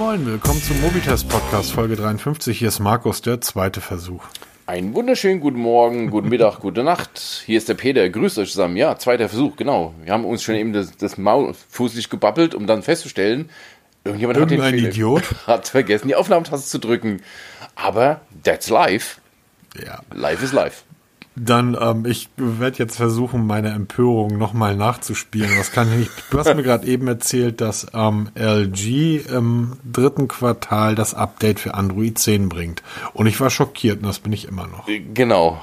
moin, willkommen zum Mobitest Podcast Folge 53. Hier ist Markus, der zweite Versuch. Einen wunderschönen guten Morgen, guten Mittag, gute Nacht. Hier ist der Peter. Grüßt euch zusammen. Ja, zweiter Versuch, genau. Wir haben uns schon eben das, das Maul fußlich gebabbelt, um dann festzustellen, irgendjemand Irgendein hat, den Fehler- Idiot. hat vergessen, die Aufnahmetaste zu drücken. Aber that's life. Ja. Life is life. Dann, ähm, ich werde jetzt versuchen, meine Empörung nochmal nachzuspielen. Was kann ich nicht? Du hast mir gerade eben erzählt, dass ähm, LG im dritten Quartal das Update für Android 10 bringt. Und ich war schockiert und das bin ich immer noch. Genau.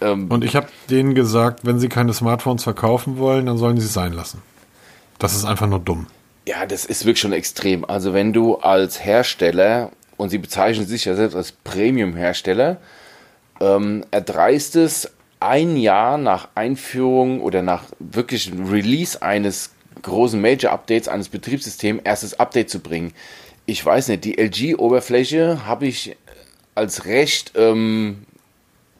Ähm, Und ich habe denen gesagt, wenn sie keine Smartphones verkaufen wollen, dann sollen sie es sein lassen. Das ist einfach nur dumm. Ja, das ist wirklich schon extrem. Also wenn du als Hersteller, und sie bezeichnen sich ja selbst als Premium-Hersteller, ähm, erdreist es, ein Jahr nach Einführung oder nach wirklichem Release eines großen Major-Updates eines Betriebssystems erstes Update zu bringen. Ich weiß nicht, die LG-Oberfläche habe ich als recht ähm,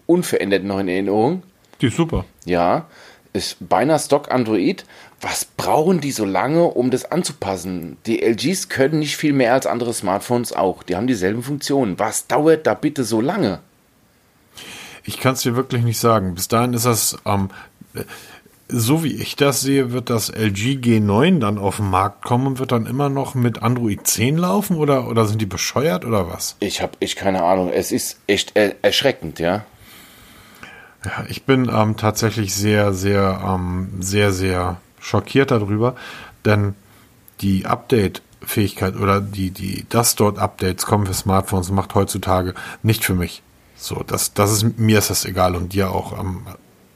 unverändert noch in Erinnerung. Die ist super. Ja, ist beinahe Stock Android. Was brauchen die so lange, um das anzupassen? Die LGs können nicht viel mehr als andere Smartphones auch. Die haben dieselben Funktionen. Was dauert da bitte so lange? Ich kann es dir wirklich nicht sagen. Bis dahin ist das, ähm, so wie ich das sehe, wird das LG G9 dann auf den Markt kommen und wird dann immer noch mit Android 10 laufen oder, oder sind die bescheuert oder was? Ich habe echt keine Ahnung. Es ist echt er erschreckend, ja. Ja, ich bin ähm, tatsächlich sehr, sehr, ähm, sehr, sehr schockiert darüber, denn die Update-Fähigkeit oder die, die, das dort Updates kommen für Smartphones macht heutzutage nicht für mich. So, das, das ist, mir ist das egal und dir auch. Ähm,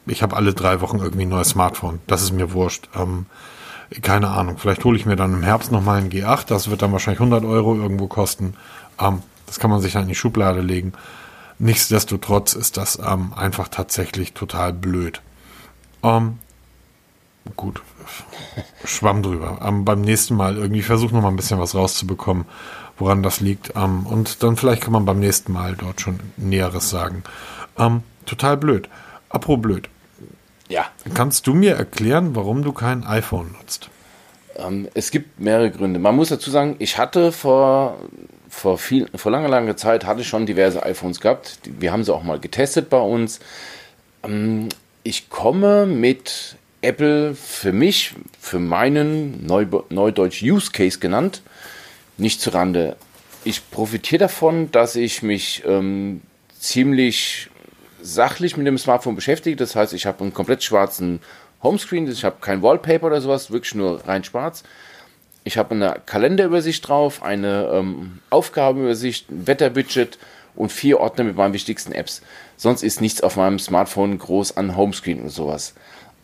ich habe alle drei Wochen irgendwie ein neues Smartphone. Das ist mir wurscht. Ähm, keine Ahnung. Vielleicht hole ich mir dann im Herbst nochmal ein G8. Das wird dann wahrscheinlich 100 Euro irgendwo kosten. Ähm, das kann man sich dann in die Schublade legen. Nichtsdestotrotz ist das ähm, einfach tatsächlich total blöd. Ähm, gut, schwamm drüber. Ähm, beim nächsten Mal irgendwie versuch noch mal ein bisschen was rauszubekommen, woran das liegt. Ähm, und dann vielleicht kann man beim nächsten Mal dort schon Näheres sagen. Ähm, total blöd. Apro blöd. Ja, Kannst du mir erklären, warum du kein iPhone nutzt? Ähm, es gibt mehrere Gründe. Man muss dazu sagen, ich hatte vor, vor, viel, vor langer, langer Zeit hatte schon diverse iPhones gehabt. Wir haben sie auch mal getestet bei uns. Ähm, ich komme mit Apple für mich, für meinen Neu, Neudeutsch Use Case genannt, nicht zu Rande. Ich profitiere davon, dass ich mich ähm, ziemlich sachlich mit dem Smartphone beschäftige. Das heißt, ich habe einen komplett schwarzen Homescreen, ich habe kein Wallpaper oder sowas, wirklich nur rein schwarz. Ich habe eine Kalenderübersicht drauf, eine ähm, Aufgabenübersicht, ein Wetterbudget und vier Ordner mit meinen wichtigsten Apps. Sonst ist nichts auf meinem Smartphone groß an Homescreen und sowas.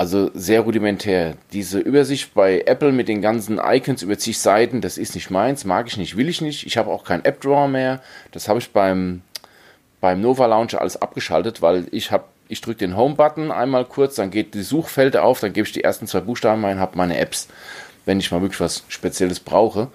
Also sehr rudimentär. Diese Übersicht bei Apple mit den ganzen Icons über zig Seiten, das ist nicht meins, mag ich nicht, will ich nicht. Ich habe auch kein App-Drawer mehr. Das habe ich beim beim Nova Launcher alles abgeschaltet, weil ich habe, ich drücke den Home-Button einmal kurz, dann geht die Suchfelder auf, dann gebe ich die ersten zwei Buchstaben ein, habe meine Apps, wenn ich mal wirklich was Spezielles brauche.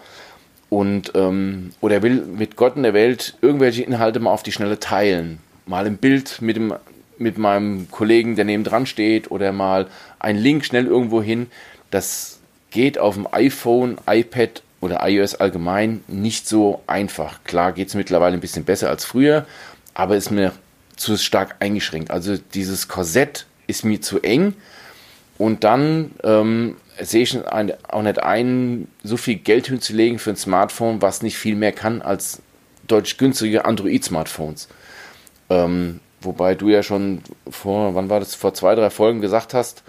Und ähm, oder will mit Gott in der Welt irgendwelche Inhalte mal auf die Schnelle teilen. Mal ein Bild mit dem mit meinem Kollegen, der neben dran steht, oder mal ein Link schnell irgendwo hin. Das geht auf dem iPhone, iPad oder iOS allgemein nicht so einfach. Klar geht es mittlerweile ein bisschen besser als früher, aber ist mir zu stark eingeschränkt. Also dieses Korsett ist mir zu eng und dann ähm, sehe ich auch nicht ein, so viel Geld hinzulegen für ein Smartphone, was nicht viel mehr kann als deutlich günstige Android-Smartphones. Ähm, wobei du ja schon vor, wann war das, vor zwei, drei Folgen gesagt hast,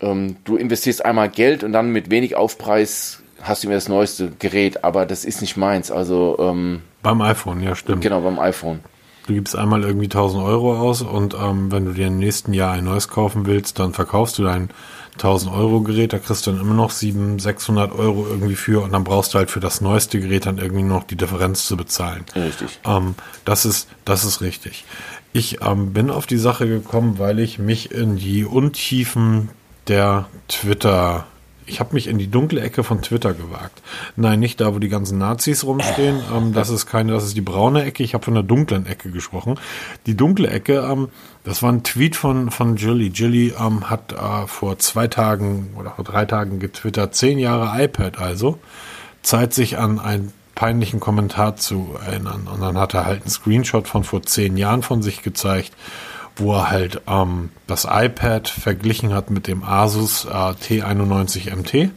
ähm, du investierst einmal Geld und dann mit wenig Aufpreis hast du mir das neueste Gerät, aber das ist nicht meins. Also ähm, Beim iPhone, ja, stimmt. genau beim iPhone. Du gibst einmal irgendwie 1000 Euro aus und ähm, wenn du dir im nächsten Jahr ein neues kaufen willst, dann verkaufst du dein 1000 Euro Gerät, da kriegst du dann immer noch 700, 600 Euro irgendwie für und dann brauchst du halt für das neueste Gerät dann irgendwie noch die Differenz zu bezahlen. Richtig. Ähm, das ist, das ist richtig. Ich ähm, bin auf die Sache gekommen, weil ich mich in die Untiefen der Twitter ich habe mich in die dunkle Ecke von Twitter gewagt. Nein, nicht da, wo die ganzen Nazis rumstehen. Ähm, das ist keine, das ist die braune Ecke. Ich habe von der dunklen Ecke gesprochen. Die dunkle Ecke, ähm, das war ein Tweet von von Jilly. Jilly ähm, hat äh, vor zwei Tagen oder vor drei Tagen getwittert. Zehn Jahre iPad also. Zeit, sich an einen peinlichen Kommentar zu erinnern. Und dann hat er halt einen Screenshot von vor zehn Jahren von sich gezeigt, wo er halt ähm, das iPad verglichen hat mit dem Asus äh, T91 MT,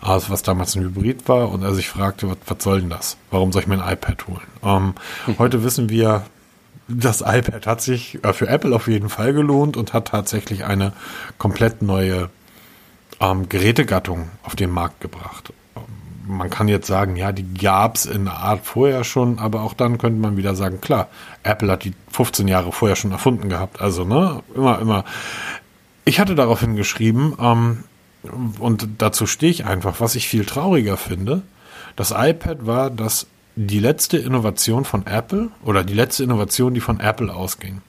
also was damals ein Hybrid war, und er sich fragte, was, was soll denn das? Warum soll ich mir ein iPad holen? Ähm, hm. Heute wissen wir, das iPad hat sich äh, für Apple auf jeden Fall gelohnt und hat tatsächlich eine komplett neue ähm, Gerätegattung auf den Markt gebracht. Man kann jetzt sagen, ja, die gab's in der Art vorher schon, aber auch dann könnte man wieder sagen, klar, Apple hat die 15 Jahre vorher schon erfunden gehabt. Also, ne, immer, immer. Ich hatte daraufhin geschrieben, ähm, und dazu stehe ich einfach, was ich viel trauriger finde. Das iPad war das die letzte Innovation von Apple oder die letzte Innovation, die von Apple ausging.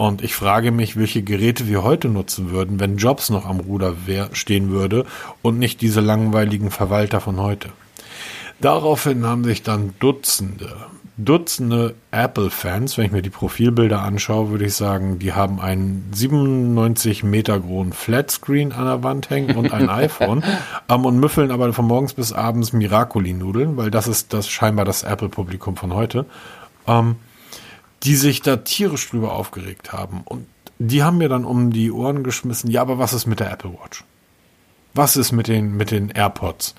Und ich frage mich, welche Geräte wir heute nutzen würden, wenn Jobs noch am Ruder stehen würde und nicht diese langweiligen Verwalter von heute. Daraufhin haben sich dann Dutzende, Dutzende Apple-Fans, wenn ich mir die Profilbilder anschaue, würde ich sagen, die haben einen 97 Meter großen Flatscreen an der Wand hängen und ein iPhone ähm, und müffeln aber von morgens bis abends Miracoli-Nudeln, weil das ist das scheinbar das Apple-Publikum von heute, ähm, die sich da tierisch drüber aufgeregt haben. Und die haben mir dann um die Ohren geschmissen, ja, aber was ist mit der Apple Watch? Was ist mit den, mit den AirPods?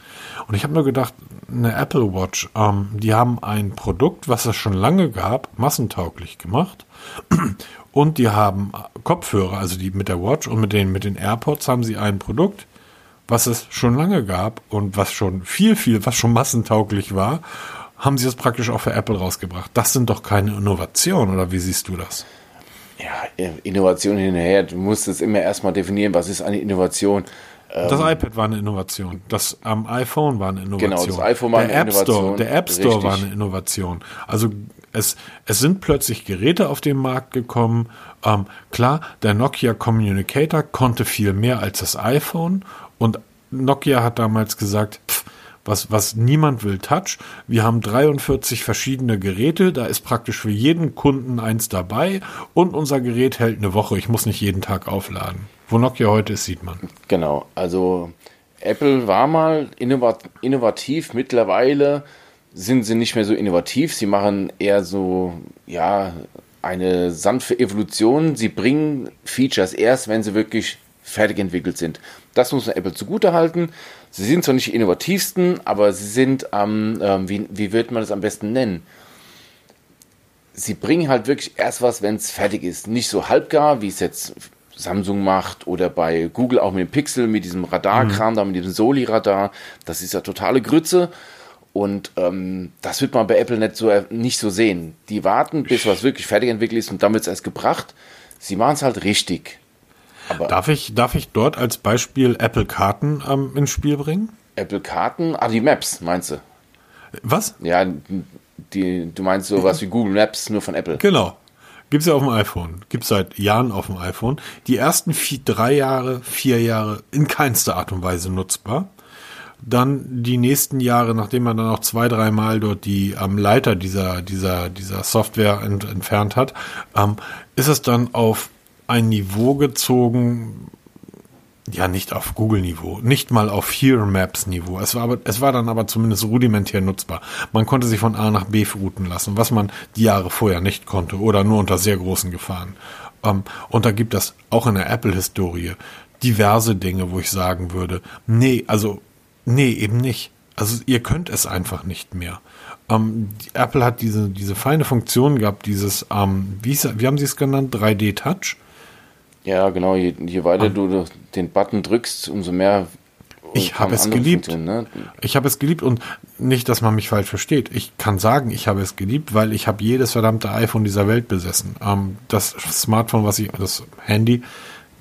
Und ich habe nur gedacht, eine Apple Watch, ähm, die haben ein Produkt, was es schon lange gab, massentauglich gemacht. Und die haben Kopfhörer, also die mit der Watch und mit den, mit den AirPods haben sie ein Produkt, was es schon lange gab und was schon viel, viel, was schon massentauglich war, haben sie es praktisch auch für Apple rausgebracht. Das sind doch keine Innovationen, oder wie siehst du das? Ja, Innovation hinterher. Du musst es immer erstmal definieren, was ist eine Innovation. Das ähm, iPad war eine Innovation. Das ähm, iPhone war eine Innovation. Genau, das iPhone war der eine App Innovation. Store, der App Store Richtig. war eine Innovation. Also es, es sind plötzlich Geräte auf den Markt gekommen. Ähm, klar, der Nokia Communicator konnte viel mehr als das iPhone und Nokia hat damals gesagt, pff, was, was niemand will Touch. Wir haben 43 verschiedene Geräte, da ist praktisch für jeden Kunden eins dabei und unser Gerät hält eine Woche. Ich muss nicht jeden Tag aufladen. Wo Nokia heute ist, sieht man. Genau, also Apple war mal innovativ, mittlerweile sind sie nicht mehr so innovativ, sie machen eher so, ja, eine sanfte Evolution. Sie bringen Features erst, wenn sie wirklich fertig entwickelt sind. Das muss man Apple zugute halten. Sie sind zwar nicht die innovativsten, aber sie sind, ähm, ähm, wie, wie wird man das am besten nennen? Sie bringen halt wirklich erst was, wenn es fertig ist. Nicht so halbgar, wie es jetzt Samsung macht oder bei Google auch mit dem Pixel, mit diesem Radarkram, mhm. da mit diesem Soli-Radar. Das ist ja totale Grütze. Und ähm, das wird man bei Apple nicht so, nicht so sehen. Die warten, bis was wirklich fertig entwickelt ist und dann wird es erst gebracht. Sie machen es halt richtig. Aber darf, ich, darf ich dort als Beispiel Apple Karten ähm, ins Spiel bringen? Apple Karten? Ah, die Maps, meinst du? Was? Ja, die, du meinst sowas wie Google Maps, nur von Apple. Genau. Gibt es ja auf dem iPhone. Gibt es seit Jahren auf dem iPhone. Die ersten vier, drei Jahre, vier Jahre in keinster Art und Weise nutzbar. Dann die nächsten Jahre, nachdem man dann auch zwei, dreimal dort die ähm, Leiter dieser, dieser, dieser Software ent, entfernt hat, ähm, ist es dann auf ein Niveau gezogen, ja, nicht auf Google-Niveau, nicht mal auf Here Maps-Niveau. Es war es war dann aber zumindest rudimentär nutzbar. Man konnte sich von A nach B routen lassen, was man die Jahre vorher nicht konnte oder nur unter sehr großen Gefahren. Ähm, und da gibt es auch in der Apple-Historie diverse Dinge, wo ich sagen würde, nee, also, nee, eben nicht. Also ihr könnt es einfach nicht mehr. Ähm, Apple hat diese, diese feine Funktion gehabt, dieses, ähm, wie, wie haben sie es genannt, 3D-Touch ja, genau. Je, je weiter ah. du den Button drückst, umso mehr. Ich habe es geliebt. Ne? Ich habe es geliebt und nicht, dass man mich falsch versteht. Ich kann sagen, ich habe es geliebt, weil ich habe jedes verdammte iPhone dieser Welt besessen. Ähm, das Smartphone, was ich, das Handy,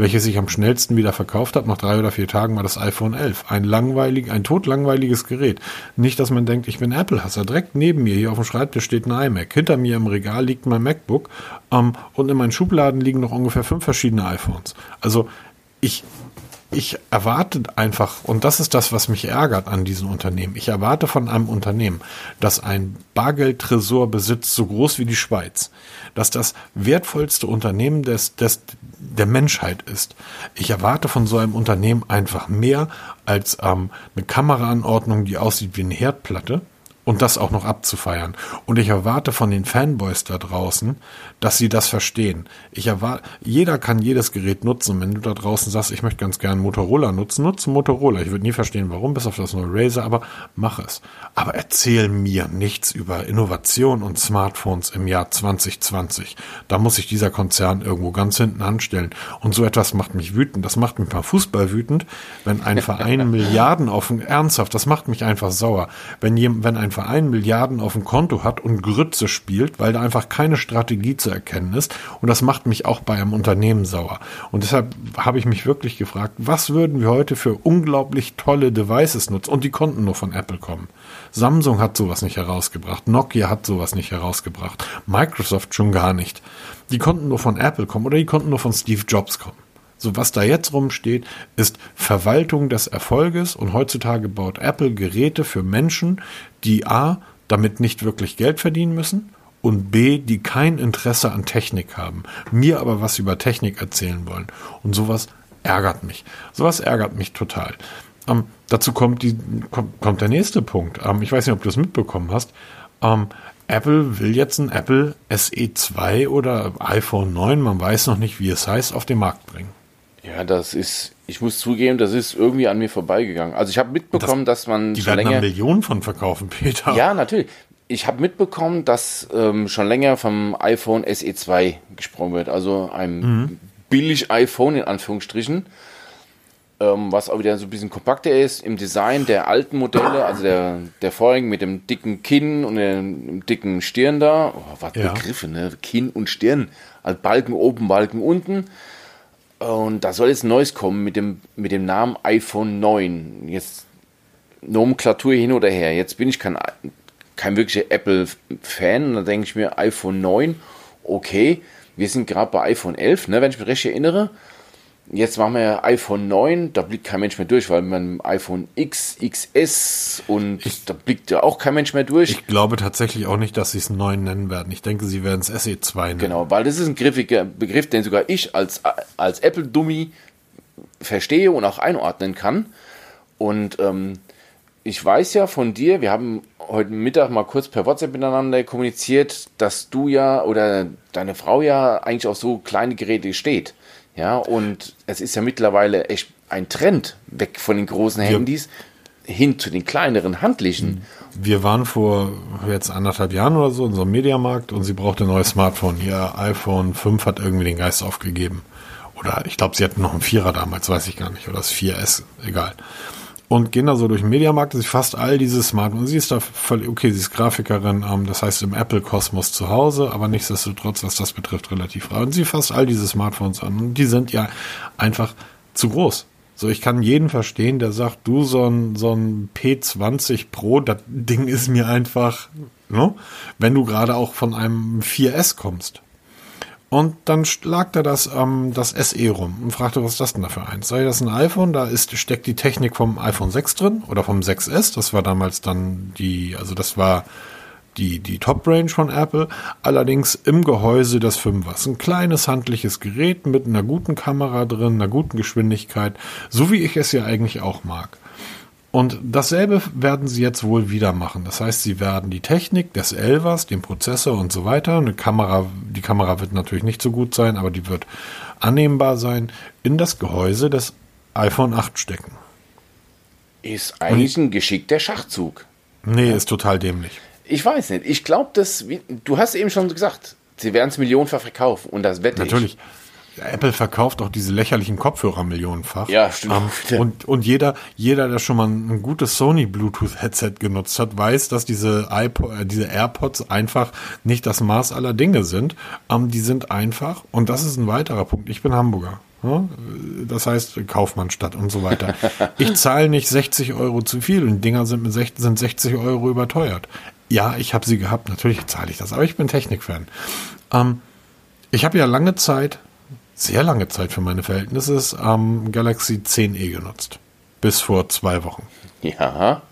welches sich am schnellsten wieder verkauft hat, nach drei oder vier Tagen war das iPhone 11. Ein langweilig, ein totlangweiliges Gerät. Nicht, dass man denkt, ich bin Apple-Hasser. Direkt neben mir, hier auf dem Schreibtisch steht ein iMac. Hinter mir im Regal liegt mein MacBook. Ähm, und in meinen Schubladen liegen noch ungefähr fünf verschiedene iPhones. Also, ich, ich erwarte einfach, und das ist das, was mich ärgert an diesen Unternehmen, ich erwarte von einem Unternehmen, das ein Bargeldtresor besitzt, so groß wie die Schweiz, dass das wertvollste Unternehmen des, des, der Menschheit ist. Ich erwarte von so einem Unternehmen einfach mehr als ähm, eine Kameraanordnung, die aussieht wie eine Herdplatte und das auch noch abzufeiern. Und ich erwarte von den Fanboys da draußen, dass sie das verstehen. Ich erwarte, jeder kann jedes Gerät nutzen. wenn du da draußen sagst, ich möchte ganz gern Motorola nutzen, nutze Motorola. Ich würde nie verstehen, warum, bis auf das neue Razer, aber mach es. Aber erzähl mir nichts über Innovation und Smartphones im Jahr 2020. Da muss sich dieser Konzern irgendwo ganz hinten anstellen. Und so etwas macht mich wütend. Das macht mich beim Fußball wütend, wenn ein Verein Milliarden auf ernsthaft, das macht mich einfach sauer. Wenn, wenn ein Verein Milliarden auf dem Konto hat und Grütze spielt, weil da einfach keine Strategie zu erkennen ist. Und das macht mich auch bei einem Unternehmen sauer. Und deshalb habe ich mich wirklich gefragt, was würden wir heute für unglaublich tolle Devices nutzen? Und die konnten nur von Apple kommen. Samsung hat sowas nicht herausgebracht. Nokia hat sowas nicht herausgebracht. Microsoft schon gar nicht. Die konnten nur von Apple kommen oder die konnten nur von Steve Jobs kommen. So was da jetzt rumsteht, ist Verwaltung des Erfolges und heutzutage baut Apple Geräte für Menschen, die A, damit nicht wirklich Geld verdienen müssen und B, die kein Interesse an Technik haben, mir aber was über Technik erzählen wollen. Und sowas ärgert mich. Sowas ärgert mich total. Ähm, dazu kommt, die, kommt, kommt, der nächste Punkt. Ähm, ich weiß nicht, ob du es mitbekommen hast. Ähm, Apple will jetzt ein Apple SE 2 oder iPhone 9, man weiß noch nicht, wie es heißt, auf den Markt bringen. Ja, das ist, ich muss zugeben, das ist irgendwie an mir vorbeigegangen. Also ich habe mitbekommen, das, dass man die schon werden länger Millionen von verkaufen, Peter. Ja, natürlich. Ich habe mitbekommen, dass ähm, schon länger vom iPhone SE 2 gesprochen wird, also einem mhm. billig iPhone in Anführungsstrichen, ähm, was auch wieder so ein bisschen kompakter ist im Design der alten Modelle, also der, der vorigen mit dem dicken Kinn und dem dicken Stirn da. Oh, was ja. Begriffe, ne? Kinn und Stirn. Also Balken oben, Balken unten. Und da soll jetzt Neues kommen mit dem, mit dem Namen iPhone 9. Jetzt Nomenklatur hin oder her. Jetzt bin ich kein, kein wirklicher Apple-Fan. Da denke ich mir, iPhone 9, okay. Wir sind gerade bei iPhone 11, ne, wenn ich mich recht erinnere. Jetzt machen wir iPhone 9, da blickt kein Mensch mehr durch, weil man iPhone X, XS und ich, da blickt ja auch kein Mensch mehr durch. Ich glaube tatsächlich auch nicht, dass sie es 9 nennen werden. Ich denke, sie werden es SE2 nennen. Genau, weil das ist ein griffiger Begriff, den sogar ich als, als Apple-Dummy verstehe und auch einordnen kann. Und ähm, ich weiß ja von dir, wir haben heute Mittag mal kurz per WhatsApp miteinander kommuniziert, dass du ja oder deine Frau ja eigentlich auf so kleine Geräte steht. Ja, und es ist ja mittlerweile echt ein Trend weg von den großen Handys ja. hin zu den kleineren handlichen. Wir waren vor jetzt anderthalb Jahren oder so in so einem Mediamarkt und sie brauchte ein neues Smartphone. Ihr iPhone 5 hat irgendwie den Geist aufgegeben. Oder ich glaube, sie hatten noch einen Vierer damals, weiß ich gar nicht. Oder das 4S, egal und gehen da so durch den Mediamarkt, sie fast all diese Smartphones, sie ist da völlig, okay, sie ist Grafikerin, ähm, das heißt im Apple-Kosmos zu Hause, aber nichtsdestotrotz, was das betrifft, relativ rar. Und sie fasst all diese Smartphones an und die sind ja einfach zu groß. So, ich kann jeden verstehen, der sagt, du, so ein, so ein P20 Pro, das Ding ist mir einfach, ne? wenn du gerade auch von einem 4S kommst. Und dann lag da das, ähm, das SE rum und fragte, was ist das denn da für eins? Sei das ein iPhone? Da ist, steckt die Technik vom iPhone 6 drin oder vom 6S. Das war damals dann die, also das war die, die Top-Range von Apple. Allerdings im Gehäuse des 5ers. Ein kleines handliches Gerät mit einer guten Kamera drin, einer guten Geschwindigkeit. So wie ich es ja eigentlich auch mag. Und dasselbe werden sie jetzt wohl wieder machen. Das heißt, sie werden die Technik des Elvers, den Prozessor und so weiter, eine Kamera, die Kamera wird natürlich nicht so gut sein, aber die wird annehmbar sein, in das Gehäuse des iPhone 8 stecken. Ist eigentlich ein geschickter Schachzug. Nee, ist total dämlich. Ich weiß nicht. Ich glaube, dass, du hast eben schon gesagt, sie werden es millionenfach verkaufen und das wette Natürlich. ich. Apple verkauft auch diese lächerlichen Kopfhörer millionenfach. Ja, stimmt. Um, und, und jeder, jeder, der schon mal ein gutes Sony Bluetooth Headset genutzt hat, weiß, dass diese iPod, äh, diese AirPods einfach nicht das Maß aller Dinge sind. Um, die sind einfach, und das ist ein weiterer Punkt. Ich bin Hamburger. Ja? Das heißt Kaufmannstadt und so weiter. Ich zahle nicht 60 Euro zu viel und Dinger sind, mit 60, sind 60 Euro überteuert. Ja, ich habe sie gehabt, natürlich zahle ich das, aber ich bin Technikfan. Ähm, ich habe ja lange Zeit sehr lange Zeit für meine Verhältnisse ähm, Galaxy 10e genutzt. Bis vor zwei Wochen. Ja.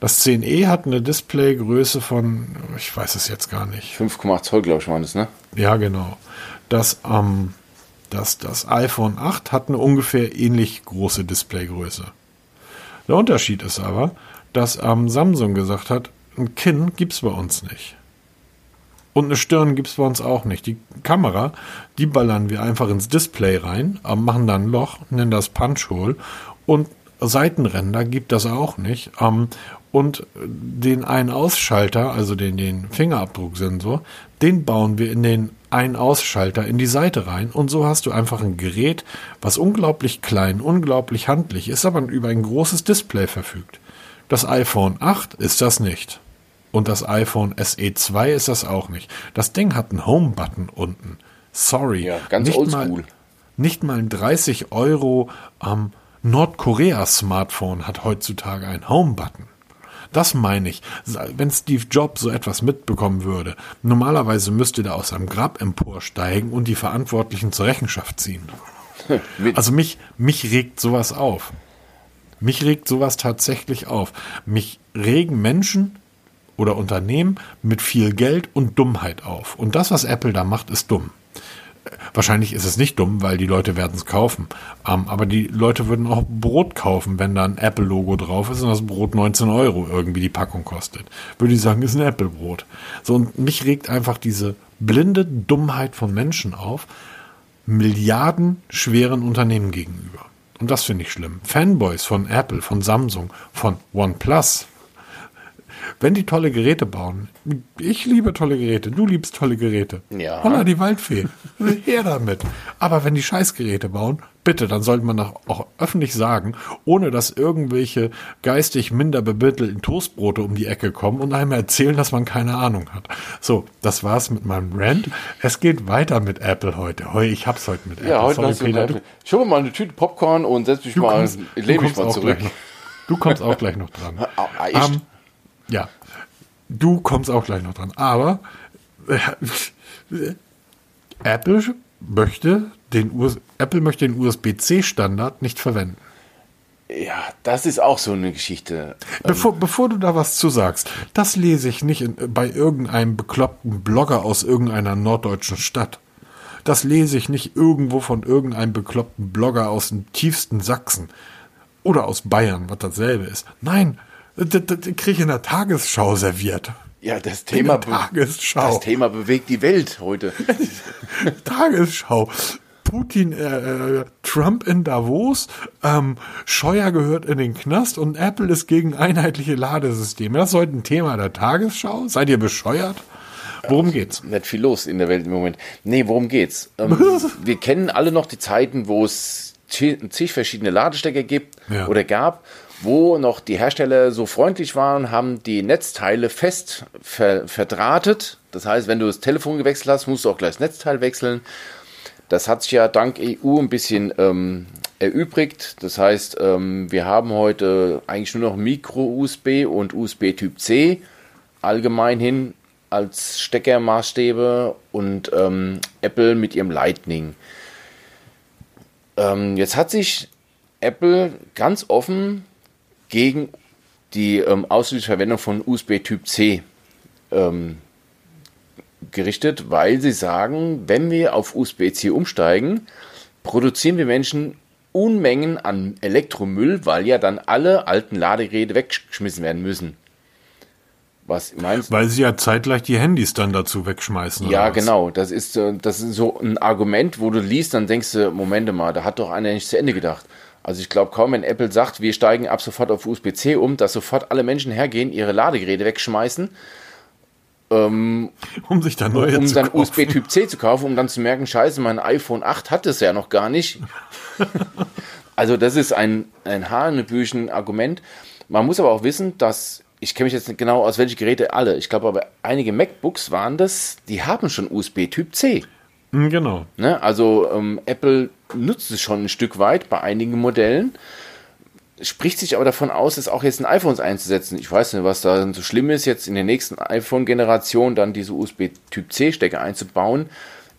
Das 10e hat eine Displaygröße von, ich weiß es jetzt gar nicht. 5,8 Zoll, glaube ich, waren das, ne? Ja, genau. Das, ähm, dass das iPhone 8 hat eine ungefähr ähnlich große Displaygröße. Der Unterschied ist aber, dass ähm, Samsung gesagt hat, ein Kinn gibt's bei uns nicht. Und eine Stirn gibt's bei uns auch nicht. Die Kamera, die ballern wir einfach ins Display rein, äh, machen dann ein Loch, nennen das Punch-Hole und Seitenränder gibt das auch nicht. Ähm, und den Ein-Ausschalter, also den, den Fingerabdrucksensor, den bauen wir in den Ein-Ausschalter in die Seite rein. Und so hast du einfach ein Gerät, was unglaublich klein, unglaublich handlich ist, aber über ein großes Display verfügt. Das iPhone 8 ist das nicht. Und das iPhone SE 2 ist das auch nicht. Das Ding hat einen Home-Button unten. Sorry. Ja, ganz nicht oldschool. Mal, nicht mal ein 30 Euro ähm, Nordkorea-Smartphone hat heutzutage einen Home-Button. Das meine ich. Wenn Steve Jobs so etwas mitbekommen würde, normalerweise müsste der aus seinem Grab emporsteigen und die Verantwortlichen zur Rechenschaft ziehen. Also mich, mich regt sowas auf. Mich regt sowas tatsächlich auf. Mich regen Menschen oder Unternehmen mit viel Geld und Dummheit auf. Und das, was Apple da macht, ist dumm. Wahrscheinlich ist es nicht dumm, weil die Leute werden es kaufen. Ähm, aber die Leute würden auch Brot kaufen, wenn da ein Apple-Logo drauf ist und das Brot 19 Euro irgendwie die Packung kostet. Würde ich sagen, ist ein Apple-Brot. So, und mich regt einfach diese blinde Dummheit von Menschen auf, Milliarden schweren Unternehmen gegenüber. Und das finde ich schlimm. Fanboys von Apple, von Samsung, von OnePlus, wenn die tolle Geräte bauen, ich liebe tolle Geräte, du liebst tolle Geräte. Ja. Holla die Waldfee. Her damit. Aber wenn die Scheißgeräte bauen, bitte, dann sollte man das auch öffentlich sagen, ohne dass irgendwelche geistig minder bebittelten Toastbrote um die Ecke kommen und einem erzählen, dass man keine Ahnung hat. So, das war's mit meinem Rant. Es geht weiter mit Apple heute. Heu, ich hab's heute mit Apple. Ja, heute Sorry, hast du Peter, eine, Schau mir mal eine Tüte Popcorn und setz mich mal, kommst- mich kommst mal zurück. Du kommst auch gleich noch dran. Ah, ah, ich- Ähm, ja, du kommst auch gleich noch dran. Aber äh, Apple möchte den US Apple möchte den USB-C-Standard nicht verwenden. ja, das ist auch so eine Geschichte. Bevor, bevor du da was zu sagst, das lese ich nicht in, bei irgendeinem bekloppten Blogger aus irgendeiner norddeutschen Stadt. Das lese ich nicht irgendwo von irgendeinem bekloppten Blogger aus dem tiefsten Sachsen. Oder aus Bayern, was dasselbe ist. Nein, das, das kriege ich in der Tagesschau serviert. Ja, das Thema, Tagesschau. das Thema bewegt die Welt heute. Tagesschau. Putin, äh, äh, Trump in Davos, ähm, Scheuer gehört in den Knast und Apple ist gegen einheitliche Ladesysteme. Das ist heute ein Thema der Tagesschau. Seid ihr bescheuert? Worum geht's? Nicht viel los in der Welt im Moment. Nee, worum geht's? Ähm, wir kennen alle noch die Zeiten, wo es zig zig verschiedene Ladestecker gibt Ja. oder gab, wo noch die Hersteller so freundlich waren, haben die Netzteile fest ver verdrahtet. Das heißt, wenn du das Telefon gewechselt hast, musst du auch gleich das Netzteil wechseln. Das hat sich ja dank EU ein bisschen ähm, erübrigt. Das heißt, ähm, wir haben heute eigentlich nur noch Micro-USB und USB Typ C allgemein hin als Steckermaßstäbe und ähm, Apple mit ihrem Lightning. Ähm, jetzt hat sich Apple ganz offen gegen die ähm, ausschließliche Verwendung von USB Typ C ähm, gerichtet, weil sie sagen, wenn wir auf USB-C umsteigen, produzieren wir Menschen Unmengen an Elektromüll, weil ja dann alle alten Ladegeräte weggeschmissen werden müssen. Was meinst Weil sie ja zeitgleich die Handys dann dazu wegschmeißen. Ja, genau. Das ist, äh, das ist so ein Argument, wo du liest, dann denkst du, Momente mal, da hat doch einer nicht zu Ende gedacht. Also ich glaube kaum, wenn Apple sagt, wir steigen ab sofort auf USB-C um, dass sofort alle Menschen hergehen, ihre Ladegeräte wegschmeißen, Um sich dann neue um zu dann kaufen. USB-Typ C zu kaufen, um dann zu merken, scheiße, mein iPhone 8 hat es ja noch gar nicht. also das ist ein, ein hanebüchen Argument. Man muss aber auch wissen, dass, ich kenne mich jetzt nicht genau aus, welche Geräte alle, ich glaube aber einige MacBooks waren das, die haben schon USB-Typ C. Hm, Genau. Ne? Also ähm, Apple nutzt es schon ein Stück weit bei einigen Modellen, spricht sich aber davon aus, es auch jetzt in iPhones einzusetzen. Ich weiß nicht, was da so schlimm ist, jetzt in der nächsten iPhone-Generation dann diese USB-Typ-C-Stecker einzubauen.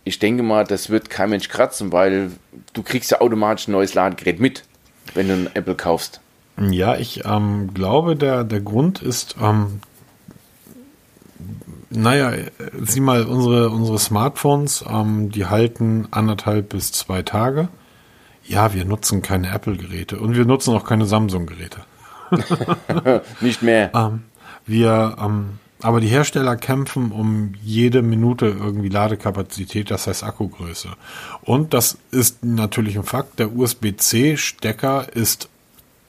Ich denke mal, das wird kein Mensch kratzen, weil du kriegst ja automatisch ein neues Ladegerät mit, wenn du ein Apple kaufst. Ja, ich ähm, glaube, der, der Grund ist, ähm, Naja, sieh mal, unsere, unsere Smartphones, ähm, die halten anderthalb bis zwei Tage. Ja, wir nutzen keine Apple-Geräte und wir nutzen auch keine Samsung-Geräte. Nicht mehr. Ähm, wir, ähm, aber die Hersteller kämpfen um jede Minute irgendwie Ladekapazität, das heißt Akkugröße. Und das ist natürlich ein Fakt. Der USB-C-Stecker ist,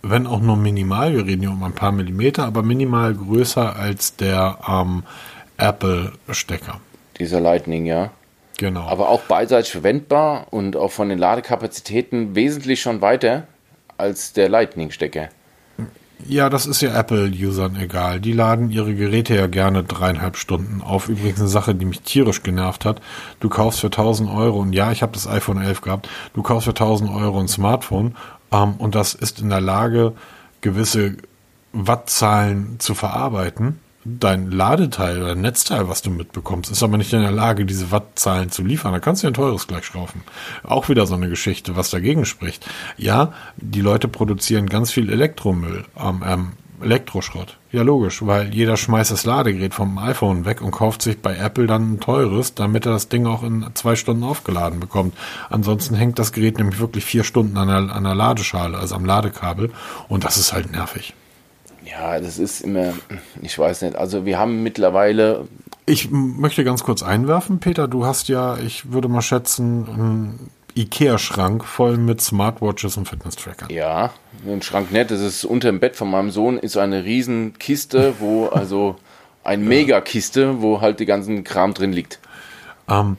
wenn auch nur minimal, wir reden hier um ein paar Millimeter, aber minimal größer als der ähm, Apple-Stecker. Dieser Lightning, ja. Genau. Aber auch beidseitig verwendbar und auch von den Ladekapazitäten wesentlich schon weiter als der Lightning-Stecker. Ja, das ist ja Apple-Usern egal. Die laden ihre Geräte ja gerne dreieinhalb Stunden auf. Übrigens eine Sache, die mich tierisch genervt hat. Du kaufst für 1000 Euro, und ja, ich habe das iPhone 11 gehabt, du kaufst für 1000 Euro ein Smartphone ähm, und das ist in der Lage, gewisse Wattzahlen zu verarbeiten dein Ladeteil oder Netzteil, was du mitbekommst, ist aber nicht in der Lage, diese Wattzahlen zu liefern. Da kannst du ein teures gleich schrauben. Auch wieder so eine Geschichte, was dagegen spricht. Ja, die Leute produzieren ganz viel Elektromüll, ähm, ähm, Elektroschrott. Ja, logisch, weil jeder schmeißt das Ladegerät vom iPhone weg und kauft sich bei Apple dann ein teures, damit er das Ding auch in zwei Stunden aufgeladen bekommt. Ansonsten hängt das Gerät nämlich wirklich vier Stunden an der, an der Ladeschale, also am Ladekabel. Und das ist halt nervig. Ja, das ist immer, ich weiß nicht. Also wir haben mittlerweile. Ich möchte ganz kurz einwerfen, Peter. Du hast ja, ich würde mal schätzen, einen Ikea-Schrank voll mit Smartwatches und Fitness-Trackern. Ja, ein Schrank nett. Das ist unter dem Bett von meinem Sohn ist eine riesen Kiste, wo also ein Megakiste, wo halt die ganzen Kram drin liegt. Ähm,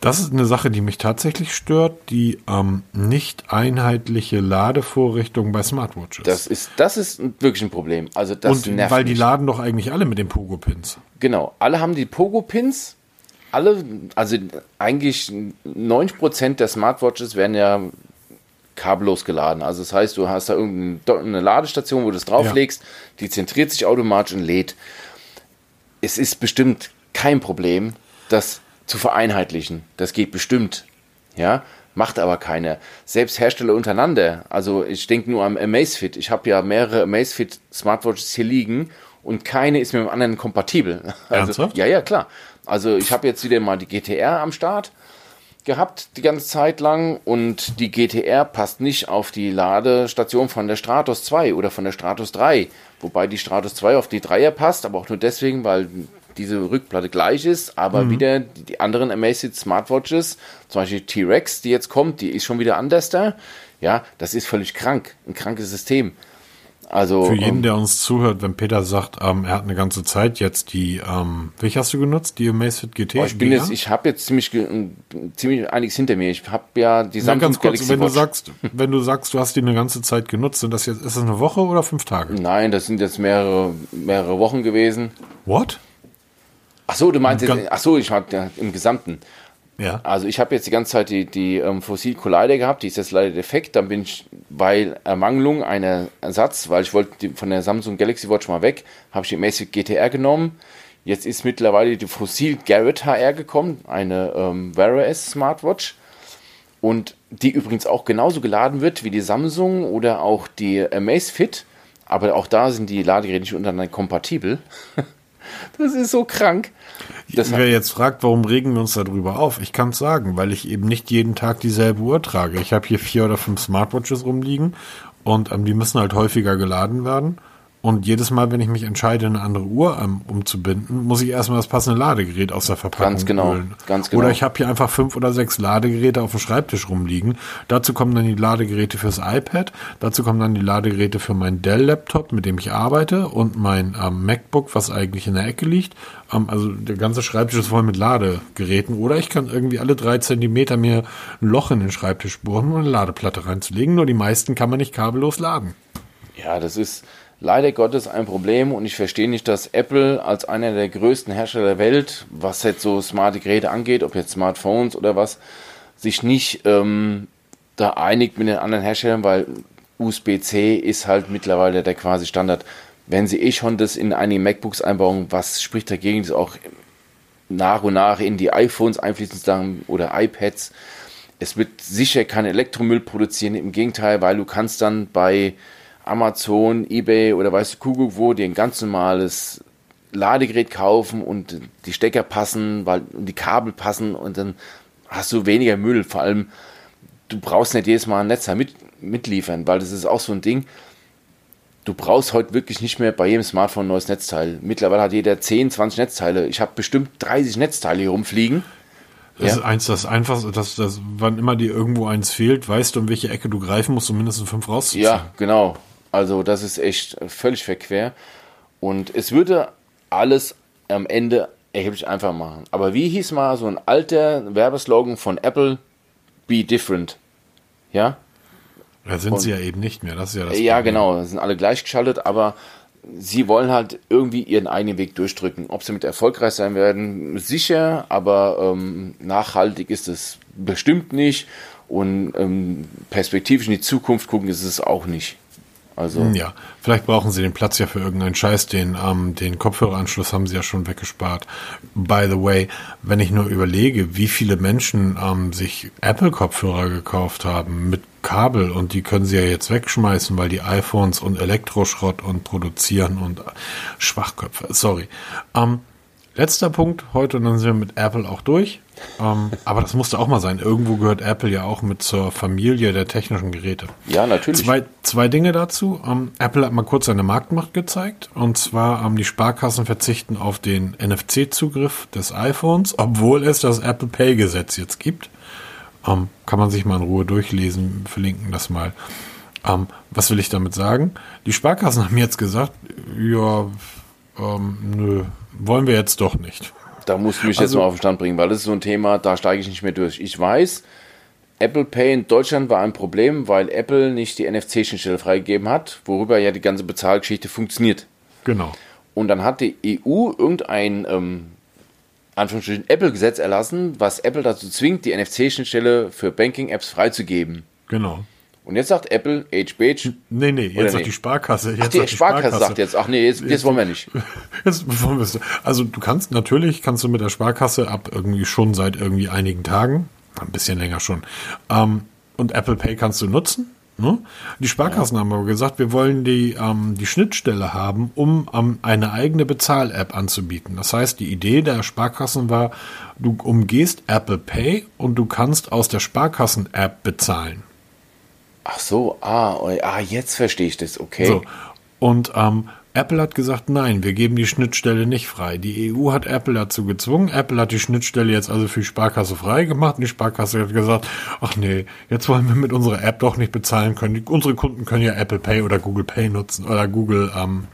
das ist eine Sache, die mich tatsächlich stört, die ähm, nicht einheitliche Ladevorrichtung bei Smartwatches. Das ist, das ist wirklich ein Problem. Also das Und nervt weil mich. die laden doch eigentlich alle mit den Pogo-Pins. Genau, alle haben die Pogo-Pins. Alle, also eigentlich 90% der Smartwatches werden ja kabellos geladen. Also das heißt, du hast da irgendeine Ladestation, wo du es drauflegst, ja. die zentriert sich automatisch und lädt. Es ist bestimmt kein Problem, dass zu vereinheitlichen. Das geht bestimmt. Ja, macht aber keiner. Selbst Hersteller untereinander. Also ich denke nur am Amazfit. Ich habe ja mehrere Amazfit Smartwatches hier liegen und keine ist mit dem anderen kompatibel. Also? Ja, ja, klar. Also ich habe jetzt wieder mal die GTR am Start gehabt die ganze Zeit lang und die GTR passt nicht auf die Ladestation von der Stratos 2 oder von der Stratos 3, wobei die Stratos 2 auf die 3er passt, aber auch nur deswegen, weil diese Rückplatte gleich ist, aber mhm. wieder die anderen Amazfit Smartwatches, zum Beispiel T-Rex, die jetzt kommt, die ist schon wieder anders da. Ja, das ist völlig krank, ein krankes System. Also, Für jeden, ähm, der uns zuhört, wenn Peter sagt, ähm, er hat eine ganze Zeit jetzt die, ähm, welche hast du genutzt? Die Amazfit GT? Oh, ich bin jetzt, ich habe jetzt ziemlich, ziemlich einiges hinter mir. Ich habe ja die Samsung ganz kurz, Galaxy wenn Watch. du sagst, wenn du sagst, du hast die eine ganze Zeit genutzt, sind das jetzt, ist das eine Woche oder fünf Tage? Nein, das sind jetzt mehrere, mehrere Wochen gewesen. What? Ach so, du meinst jetzt, ach so, ich hatte ja, im Gesamten. Ja. Also ich habe jetzt die ganze Zeit die, die ähm, Fossil Collider gehabt, die ist jetzt leider defekt. Dann bin ich bei Ermangelung einer Ersatz, weil ich wollte von der Samsung Galaxy Watch mal weg, habe ich die Massive GTR genommen. Jetzt ist mittlerweile die Fossil Garrett HR gekommen, eine ähm, Wear OS Smartwatch. Und die übrigens auch genauso geladen wird wie die Samsung oder auch die Amazfit. Aber auch da sind die Ladegeräte nicht untereinander kompatibel. Das ist so krank. Das Wer jetzt fragt, warum regen wir uns darüber auf? Ich kann es sagen, weil ich eben nicht jeden Tag dieselbe Uhr trage. Ich habe hier vier oder fünf Smartwatches rumliegen und ähm, die müssen halt häufiger geladen werden. Und jedes Mal, wenn ich mich entscheide, eine andere Uhr um, umzubinden, muss ich erstmal das passende Ladegerät aus der Verpackung ganz genau, holen. Ganz genau. Oder ich habe hier einfach fünf oder sechs Ladegeräte auf dem Schreibtisch rumliegen. Dazu kommen dann die Ladegeräte fürs iPad. Dazu kommen dann die Ladegeräte für meinen Dell-Laptop, mit dem ich arbeite, und mein ähm, MacBook, was eigentlich in der Ecke liegt. Ähm, also der ganze Schreibtisch ist voll mit Ladegeräten. Oder ich kann irgendwie alle drei Zentimeter mir ein Loch in den Schreibtisch bohren, um eine Ladeplatte reinzulegen. Nur die meisten kann man nicht kabellos laden. Ja, das ist leider Gottes ein Problem und ich verstehe nicht, dass Apple als einer der größten Hersteller der Welt, was jetzt so smarte Geräte angeht, ob jetzt Smartphones oder was, sich nicht ähm, da einigt mit den anderen Herstellern, weil USB-C ist halt mittlerweile der quasi Standard. Wenn sie eh schon das in einige MacBooks einbauen, was spricht dagegen, das auch nach und nach in die iPhones einfließen oder iPads. Es wird sicher kein Elektromüll produzieren, im Gegenteil, weil du kannst dann bei Amazon, eBay oder weißt du, Kuckuck wo, dir ein ganz normales Ladegerät kaufen und die Stecker passen, weil die Kabel passen und dann hast du weniger Müll. Vor allem, du brauchst nicht jedes Mal ein Netzteil mit, mitliefern, weil das ist auch so ein Ding. Du brauchst heute wirklich nicht mehr bei jedem Smartphone ein neues Netzteil. Mittlerweile hat jeder 10, 20 Netzteile. Ich habe bestimmt 30 Netzteile hier rumfliegen. Das ja. ist eins, das einfach, dass das, wann immer dir irgendwo eins fehlt, weißt du, um welche Ecke du greifen musst, um mindestens fünf rauszuziehen. Ja, genau. Also das ist echt völlig verquer. Und es würde alles am Ende erheblich einfach machen. Aber wie hieß mal so ein alter Werbeslogan von Apple? Be different. Ja? Da sind Und, sie ja eben nicht mehr. Das ist ja das Ja, Problem. genau. Sind alle gleichgeschaltet, aber sie wollen halt irgendwie ihren eigenen Weg durchdrücken. Ob sie mit erfolgreich sein werden, sicher, aber ähm, nachhaltig ist es bestimmt nicht. Und ähm, perspektivisch in die Zukunft gucken ist es auch nicht. Also ja, vielleicht brauchen sie den Platz ja für irgendeinen Scheiß. Den, ähm, den Kopfhöreranschluss haben sie ja schon weggespart. By the way, wenn ich nur überlege, wie viele Menschen ähm, sich Apple-Kopfhörer gekauft haben mit Kabel und die können sie ja jetzt wegschmeißen, weil die iPhones und Elektroschrott und produzieren und Schwachköpfe. Sorry. Ähm, letzter Punkt heute und dann sind wir mit Apple auch durch. Ähm, aber das musste auch mal sein. Irgendwo gehört Apple ja auch mit zur Familie der technischen Geräte. Ja, natürlich. Zwei, zwei Dinge dazu. Ähm, Apple hat mal kurz seine Marktmacht gezeigt. Und zwar ähm, die Sparkassen verzichten auf den NFC-Zugriff des iPhones, obwohl es das Apple Pay-Gesetz jetzt gibt. Ähm, kann man sich mal in Ruhe durchlesen, verlinken das mal. Ähm, was will ich damit sagen? Die Sparkassen haben jetzt gesagt, ja, ähm, nö, wollen wir jetzt doch nicht. Da musst du mich also, jetzt mal auf den Stand bringen, weil das ist so ein Thema, da steige ich nicht mehr durch. Ich weiß, Apple Pay in Deutschland war ein Problem, weil Apple nicht die NFC-Schnittstelle freigegeben hat, worüber ja die ganze Bezahlgeschichte funktioniert. Genau. Und dann hat die EU irgendein ähm, Anführungsstrichen Apple-Gesetz erlassen, was Apple dazu zwingt, die NFC-Schnittstelle für Banking-Apps freizugeben. Genau. Und jetzt sagt Apple, age beige. Nee, nee, jetzt sagt nee? die Sparkasse. Jetzt ach, die, die Sparkasse, Sparkasse, sagt jetzt, ach nee, jetzt, jetzt, jetzt wollen wir nicht. Jetzt wollen wir Also du kannst, natürlich kannst du mit der Sparkasse ab irgendwie schon seit irgendwie einigen Tagen, ein bisschen länger schon, ähm, und Apple Pay kannst du nutzen. Ne? Die Sparkassen ja. haben aber gesagt, wir wollen die, ähm, die Schnittstelle haben, um ähm, eine eigene Bezahl-App anzubieten. Das heißt, die Idee der Sparkassen war, du umgehst Apple Pay und du kannst aus der Sparkassen-App bezahlen. Ach so, ah, oh, ah, jetzt verstehe ich das, okay. So, und ähm, Apple hat gesagt, nein, wir geben die Schnittstelle nicht frei. Die EU hat Apple dazu gezwungen. Apple hat die Schnittstelle jetzt also für die Sparkasse frei gemacht und die Sparkasse hat gesagt, ach nee, jetzt wollen wir mit unserer App doch nicht bezahlen können. Die, unsere Kunden können ja Apple Pay oder Google Pay nutzen oder Google ähm,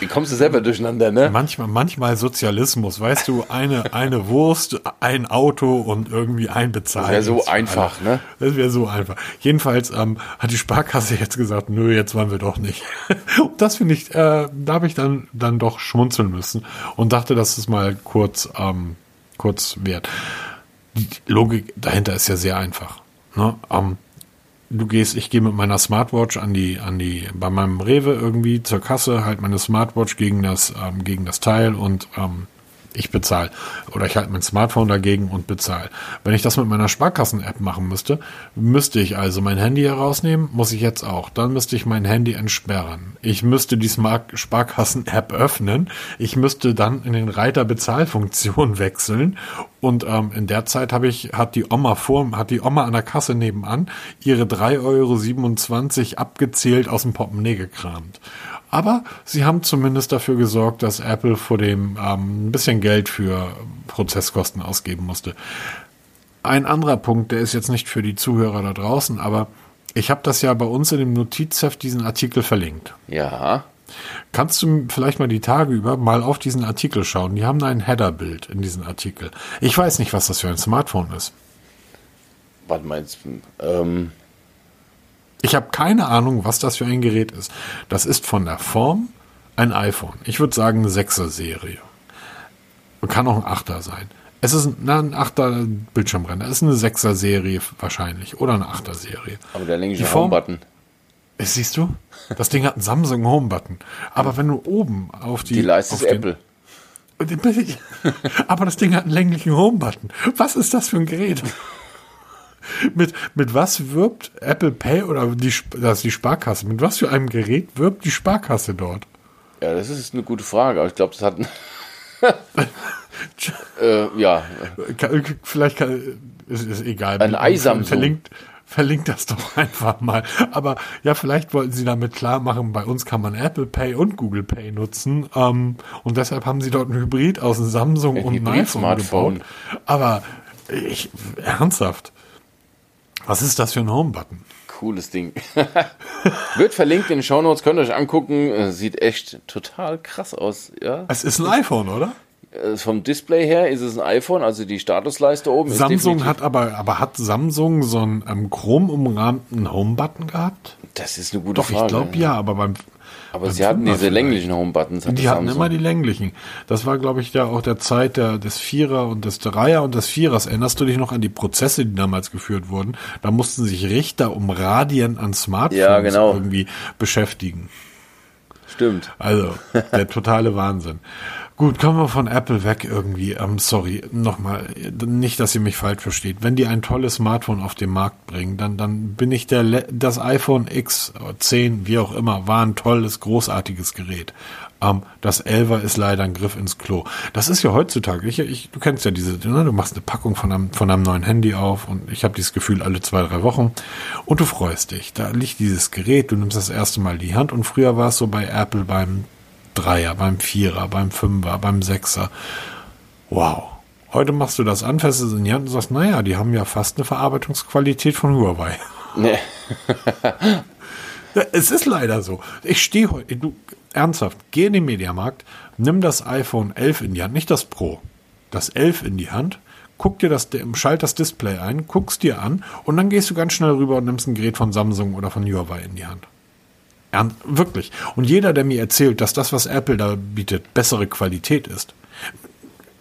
wie kommst du selber durcheinander, ne? Manchmal, manchmal Sozialismus, weißt du, eine, eine Wurst, ein Auto und irgendwie ein Bezahlen. Das wäre so einfach, ne? Das wäre so einfach. Jedenfalls ähm, hat die Sparkasse jetzt gesagt, nö, jetzt wollen wir doch nicht. und das finde ich, äh, da habe ich dann, dann doch schmunzeln müssen und dachte, das ist mal kurz, ähm, kurz wert. Die Logik dahinter ist ja sehr einfach. Ne? Ähm, du gehst, ich gehe mit meiner Smartwatch an die, an die, bei meinem Rewe irgendwie zur Kasse, halt meine Smartwatch gegen das, ähm, gegen das Teil und ähm, ich bezahle. Oder ich halte mein Smartphone dagegen und bezahle. Wenn ich das mit meiner Sparkassen-App machen müsste, müsste ich also mein Handy herausnehmen, muss ich jetzt auch. Dann müsste ich mein Handy entsperren. Ich müsste die Sparkassen-App öffnen. Ich müsste dann in den Reiter Bezahlfunktion wechseln. Und ähm, in der Zeit habe ich, hat die Oma vor, hat die Oma an der Kasse nebenan ihre 3,27 Euro abgezählt aus dem Portemonnaie gekramt. Aber sie haben zumindest dafür gesorgt, dass Apple vor dem ähm, ein bisschen Geld für Prozesskosten ausgeben musste. Ein anderer Punkt, der ist jetzt nicht für die Zuhörer da draußen, aber ich habe das ja bei uns in dem Notizheft diesen Artikel verlinkt. Ja. Kannst du vielleicht mal die Tage über mal auf diesen Artikel schauen? Die haben ein Header-Bild in diesem Artikel. Ich weiß nicht, was das für ein Smartphone ist. Was meinst du? Ähm, ich habe keine Ahnung, was das für ein Gerät ist. Das ist von der Form ein iPhone. Ich würde sagen eine 6er Serie. Kann auch ein 8er sein. Es ist na, ein 8er Bildschirmrenner. Es ist eine 6er Serie wahrscheinlich. Oder eine 8er Serie. Aber der längliche Home-Button. Siehst du? Das Ding hat einen Samsung Home-Button. Aber wenn du oben auf die. Die Leiste ist Apple. aber das Ding hat einen länglichen Home-Button. Was ist das für ein Gerät? mit, mit was wirbt Apple Pay oder die, das die Sparkasse? Mit was für einem Gerät wirbt die Sparkasse dort? Ja, das ist eine gute Frage, aber ich glaube, das hat. äh, ja. Vielleicht kann, ist, ist egal. Ein Eisamsung. Verlinkt, verlinkt das doch einfach mal. Aber ja, vielleicht wollten sie damit klar machen, bei uns kann man Apple Pay und Google Pay nutzen. Ähm, und deshalb haben sie dort ein Hybrid aus einem Samsung Ein und einem iPhone gebaut. Aber ich, ernsthaft. Was ist das für ein Home-Button? Cooles Ding. Wird verlinkt in den Shownotes, könnt ihr euch angucken. Äh, Sieht echt total krass aus. Ja. Es ist ein iPhone, oder? Äh, Vom Display her ist es ein iPhone, also die Statusleiste oben ist Samsung hat aber, aber hat Samsung so einen ähm, chromumrahmten Home-Button gehabt? Das ist eine gute Doch, Frage. ich glaube ja, aber beim Aber beim sie hatten diese vielleicht. länglichen Home-Buttons. hatte Die hatten Samsung. immer die länglichen. Das war, glaube ich, ja auch der Zeit der, des Vierer und des Dreier und des Vierers. Erinnerst du dich noch an die Prozesse, die damals geführt wurden? Da mussten sich Richter um Radien an Smartphones Ja, genau. irgendwie beschäftigen. Stimmt. Also, der totale Wahnsinn. Gut, kommen wir von Apple weg irgendwie. Ähm, sorry, nochmal, nicht, dass ihr mich falsch versteht. Wenn die ein tolles Smartphone auf den Markt bringen, dann, dann bin ich der, Le- das iPhone X, oder 10, wie auch immer, war ein tolles, großartiges Gerät. Ähm, das 11er ist leider ein Griff ins Klo. Das ist ja heutzutage, ich, ich, du kennst ja diese, ne, du machst eine Packung von einem, von einem neuen Handy auf und ich habe dieses Gefühl alle zwei, drei Wochen und du freust dich. Da liegt dieses Gerät, du nimmst das erste Mal die Hand und früher war es so bei Apple beim Dreier, beim Vierer, beim Fünfer, beim Sechser. Wow. Heute machst du das an, fährst es in die Hand und sagst, naja, die haben ja fast eine Verarbeitungsqualität von Huawei. Nee. Es ist leider so. Ich stehe heute, du, ernsthaft, geh in den Mediamarkt, nimm das iPhone 11 in die Hand, nicht das Pro, das 11 in die Hand, guck dir das, schalt das Display ein, guckst dir an und dann gehst du ganz schnell rüber und nimmst ein Gerät von Samsung oder von Huawei in die Hand. Ernst, wirklich. Und jeder, der mir erzählt, dass das, was Apple da bietet, bessere Qualität ist,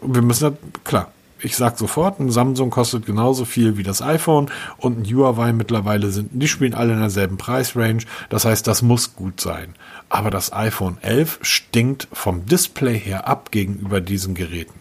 wir müssen da, klar, ich sag sofort, ein Samsung kostet genauso viel wie das iPhone und ein Huawei mittlerweile sind, die spielen alle in derselben Preisrange. Das heißt, das muss gut sein. Aber das iPhone 11 stinkt vom Display her ab gegenüber diesen Geräten.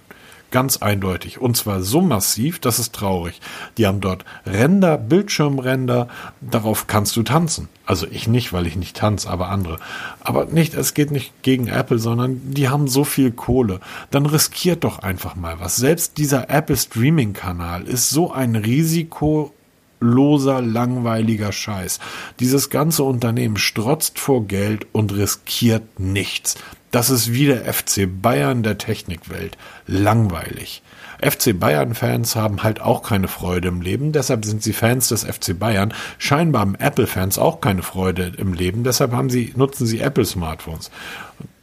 Ganz eindeutig. Und zwar so massiv, das ist traurig. Die haben dort Ränder, Bildschirmränder, darauf kannst du tanzen. Also ich nicht, weil ich nicht tanze, aber andere. Aber nicht, es geht nicht gegen Apple, sondern die haben so viel Kohle. Dann riskiert doch einfach mal was. Selbst dieser Apple Streaming Kanal ist so ein Risiko loser, langweiliger Scheiß. Dieses ganze Unternehmen strotzt vor Geld und riskiert nichts. Das ist wie der FC Bayern der Technikwelt. Langweilig. FC Bayern-Fans haben halt auch keine Freude im Leben, deshalb sind sie Fans des FC Bayern. Scheinbar haben Apple-Fans auch keine Freude im Leben, deshalb haben sie, nutzen sie Apple-Smartphones.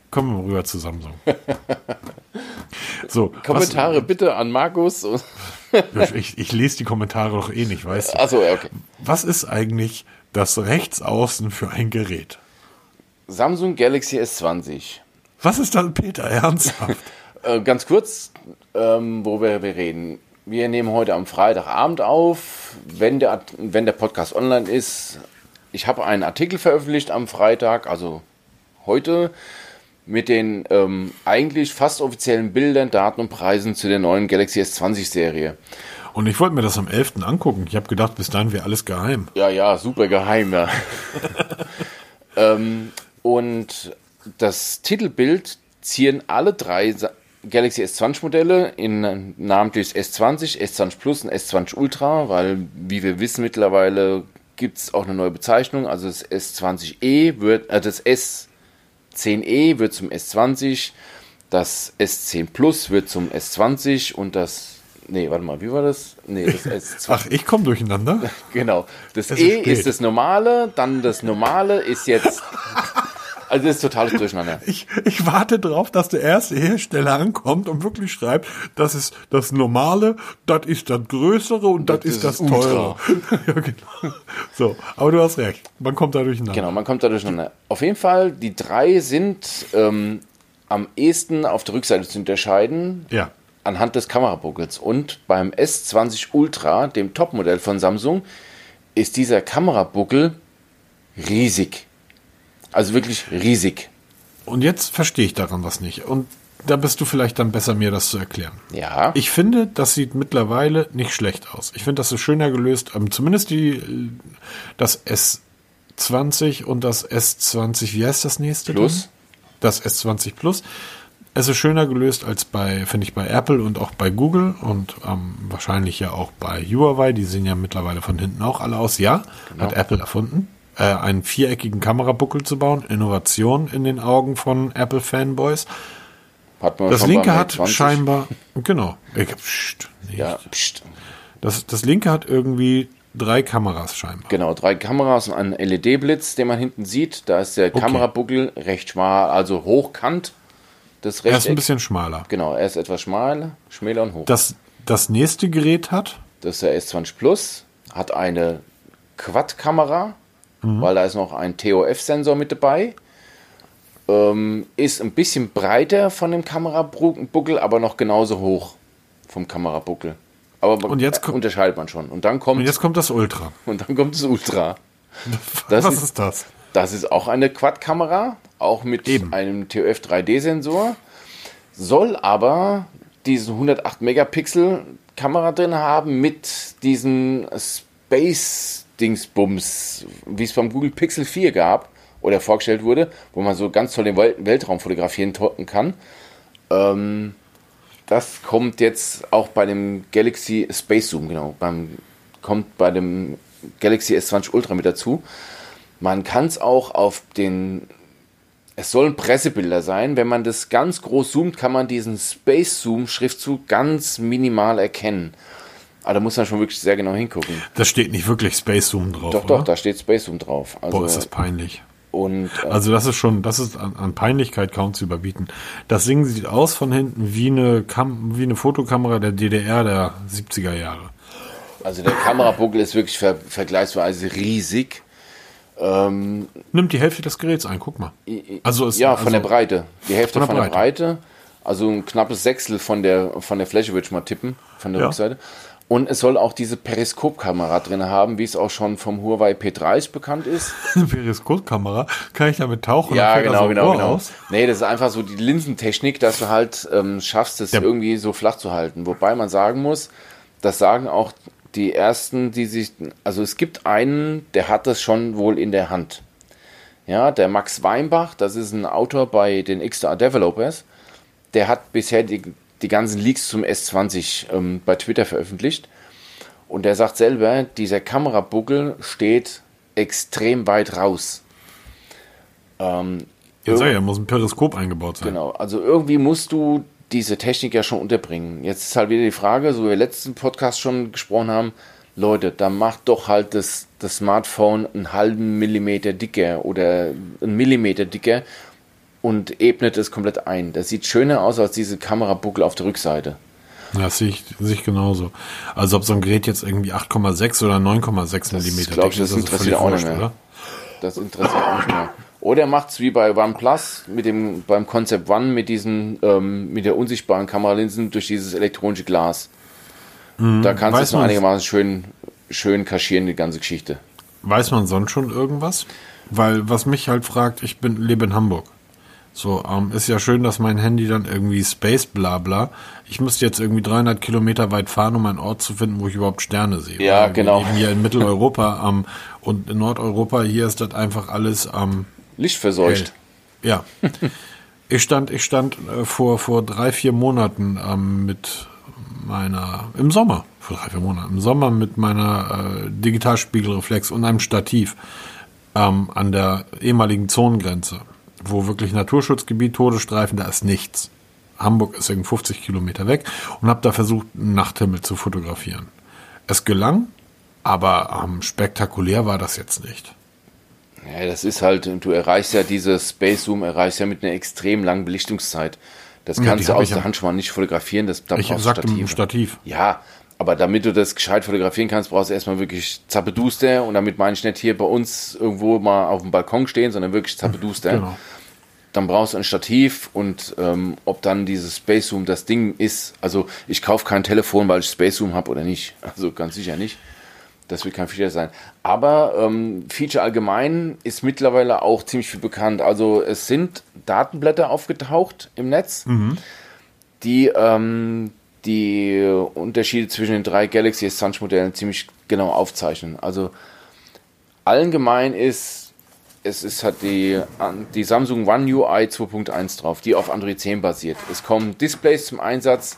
Kommen wir rüber zu Samsung. So, Kommentare bitte an Markus. Ich, ich lese die Kommentare doch eh nicht, weißt du. Achso, ja, okay. Was ist eigentlich das Rechtsaußen für ein Gerät? Samsung Galaxy S20. Was ist das, Peter, ernsthaft? Äh, ganz kurz, ähm, worüber wir reden. Wir nehmen heute am Freitagabend auf, wenn der, wenn der Podcast online ist. Ich habe einen Artikel veröffentlicht am Freitag, also heute, mit den ähm, eigentlich fast offiziellen Bildern, Daten und Preisen zu der neuen Galaxy S20 Serie. Und ich wollte mir das am 11. angucken. Ich habe gedacht, bis dahin wäre alles geheim. Ja, ja, super geheim, ja. ähm, und das Titelbild zieren alle drei Galaxy S20 Modelle in namentlich das S20, S20 Plus und S20 Ultra, weil, wie wir wissen mittlerweile, gibt es auch eine neue Bezeichnung. Also das S20e wird, äh, das S10e wird zum S20, das S10 Plus wird zum S20 und das, nee, warte mal, wie war das? Nee, das S20. Ach, ich komme durcheinander. Genau. Das Es E ist ist das normale, dann das normale ist jetzt. Also das ist totales Durcheinander. Ich, ich warte drauf, dass der erste Hersteller ankommt und wirklich schreibt, das ist das Normale, das ist das Größere und das, ist das Teure. ja, genau. So, aber du hast recht. Man kommt da durcheinander. Genau, man kommt da durcheinander. Auf jeden Fall, die drei sind ähm, am ehesten auf der Rückseite zu unterscheiden. Ja. Anhand des Kamerabuckels. Und beim S20 Ultra, dem Topmodell von Samsung, ist dieser Kamerabuckel riesig. Also wirklich riesig. Und jetzt verstehe ich daran was nicht. Und da bist du vielleicht dann besser, mir das zu erklären. Ja. Ich finde, das sieht mittlerweile nicht schlecht aus. Ich finde, das ist schöner gelöst. Ähm, zumindest die, das S20 und das S20, wie heißt das nächste? Plus? Das S20 Plus. Es ist schöner gelöst als bei, finde ich, bei Apple und auch bei Google und ähm, wahrscheinlich ja auch bei Huawei. Die sehen ja mittlerweile von hinten auch alle aus. Ja, genau. hat Apple erfunden, äh, einen viereckigen Kamerabuckel zu bauen. Innovation in den Augen von Apple-Fanboys. Hat man das linke hat scheinbar, genau, ich, pst, ja, pst. Das, das linke hat irgendwie drei Kameras scheinbar. Genau, drei Kameras und einen LED-Blitz, den man hinten sieht. Da ist der okay. Kamerabuckel recht schmal, also hochkant. Das er ist ein bisschen schmaler. Genau, er ist etwas schmaler, schmäler und hoch. Das, das nächste Gerät hat? Das ist der S20 Plus, hat eine Quad-Kamera, mhm. weil da ist noch ein TOF-Sensor mit dabei. Ähm, ist ein bisschen breiter von dem Kamerabuckel, aber noch genauso hoch vom Kamerabuckel. Aber und jetzt unterscheidet man schon. Und dann kommt. Und jetzt kommt das Ultra. Und dann kommt das Ultra. Das Was ist, ist, das? Das ist auch eine Quad-Kamera, auch mit Eben. einem TOF 3D-Sensor. Soll aber diese 108 Megapixel Kamera drin haben mit diesen Space-Dingsbums, wie es beim Google Pixel 4 gab oder vorgestellt wurde, wo man so ganz toll den Weltraum fotografieren kann. Ähm, das kommt jetzt auch bei dem Galaxy Space Zoom, genau, beim, kommt bei dem Galaxy S20 Ultra mit dazu. Man kann es auch auf den, es sollen Pressebilder sein. Wenn man das ganz groß zoomt, kann man diesen Space Zoom Schriftzug ganz minimal erkennen. Aber da muss man schon wirklich sehr genau hingucken. Da steht nicht wirklich Space Zoom drauf. Doch, oder? doch, da steht Space Zoom drauf. Also, Boah, ist das peinlich. Und, äh, also das ist schon, das ist an, an, Peinlichkeit kaum zu überbieten. Das Ding sieht aus von hinten wie eine, Kam wie eine Fotokamera der DDR der 70er Jahre. Also der Kamerabuckel ist wirklich ver vergleichsweise riesig. Ähm, Nimmt die Hälfte des Geräts ein, guck mal. Also ist, ja, von also der Breite. Die Hälfte von der, von der Breite. Breite. Also ein knappes Sechstel von der, von der Fläche würde ich mal tippen, von der ja. Rückseite. Und es soll auch diese Periskopkamera drin haben, wie es auch schon vom Huawei P30 bekannt ist. Periskopkamera? Kann ich damit tauchen? Ja, genau, genau, genau. Aus? Nee, das ist einfach so die Linsentechnik, dass du halt ähm, schaffst, es ja. irgendwie so flach zu halten. Wobei man sagen muss, das sagen auch die ersten, die sich, also es gibt einen, der hat das schon wohl in der Hand. Ja, der Max Weinbach, das ist ein Autor bei den XDR Developers, der hat bisher die, die ganzen Leaks zum S20 ähm, bei Twitter veröffentlicht. Und der sagt selber, dieser Kamerabuckel steht extrem weit raus. Ähm, Jetzt sag ja, muss ein Periskop eingebaut sein. Genau, also irgendwie musst du diese Technik ja schon unterbringen. Jetzt ist halt wieder die Frage, so wie wir letzten Podcast schon gesprochen haben, Leute, dann macht doch halt das, das Smartphone einen halben Millimeter dicker oder einen Millimeter dicker und ebnet es komplett ein. Das sieht schöner aus als diese Kamerabuckel auf der Rückseite. Ja, das sehe ich, sehe ich genauso. Also ob so ein Gerät jetzt irgendwie 8,6 oder 9,6 Millimeter glaube ich, das, das interessiert auch nicht mehr. Oder? Das interessiert auch nicht mehr. Oder macht es wie bei OnePlus mit dem, beim Concept One mit diesen, ähm, mit der unsichtbaren Kameralinsen durch dieses elektronische Glas. Mhm. Da kannst du es noch einigermaßen schön, schön kaschieren, die ganze Geschichte. Weiß man sonst schon irgendwas? Weil, was mich halt fragt, ich bin, lebe in Hamburg. So, ähm, ist ja schön, dass mein Handy dann irgendwie Space Blabla. Ich müsste jetzt irgendwie 300 Kilometer weit fahren, um einen Ort zu finden, wo ich überhaupt Sterne sehe. Ja, genau. Eben hier in Mitteleuropa ähm, und in Nordeuropa, hier ist das einfach alles ähm, Lichtverseucht. Hell. Ja. ich stand, ich stand äh, vor, vor drei, vier Monaten ähm, mit meiner, im Sommer, vor drei, vier Monaten, im Sommer mit meiner äh, Digitalspiegelreflex und einem Stativ ähm, an der ehemaligen Zonengrenze, wo wirklich Naturschutzgebiet, Todesstreifen, da ist nichts. Hamburg ist irgendwie 50 Kilometer weg und habe da versucht, einen Nachthimmel zu fotografieren. Es gelang, aber ähm, spektakulär war das jetzt nicht. Ja, das ist halt, du erreichst ja diese Space Zoom, erreichst ja mit einer extrem langen Belichtungszeit. Das kannst ja, du aus der Hand schon mal nicht fotografieren. Das, da ich brauchst sagte Stativ. Stativ. Ja, aber damit du das gescheit fotografieren kannst, brauchst du erstmal wirklich Zappeduster. Und damit meine ich nicht hier bei uns irgendwo mal auf dem Balkon stehen, sondern wirklich Zappeduster. Genau. Dann brauchst du ein Stativ und ähm, ob dann dieses Space Zoom das Ding ist. Also ich kaufe kein Telefon, weil ich Space Zoom habe oder nicht. Also ganz sicher nicht. Das wird kein Feature sein. Aber ähm, Feature allgemein ist mittlerweile auch ziemlich viel bekannt. Also es sind Datenblätter aufgetaucht im Netz, mhm. die ähm, die Unterschiede zwischen den drei Galaxy S20 Modellen ziemlich genau aufzeichnen. Also allgemein ist es ist halt die, die Samsung One UI 2.1 drauf, die auf Android 10 basiert. Es kommen Displays zum Einsatz.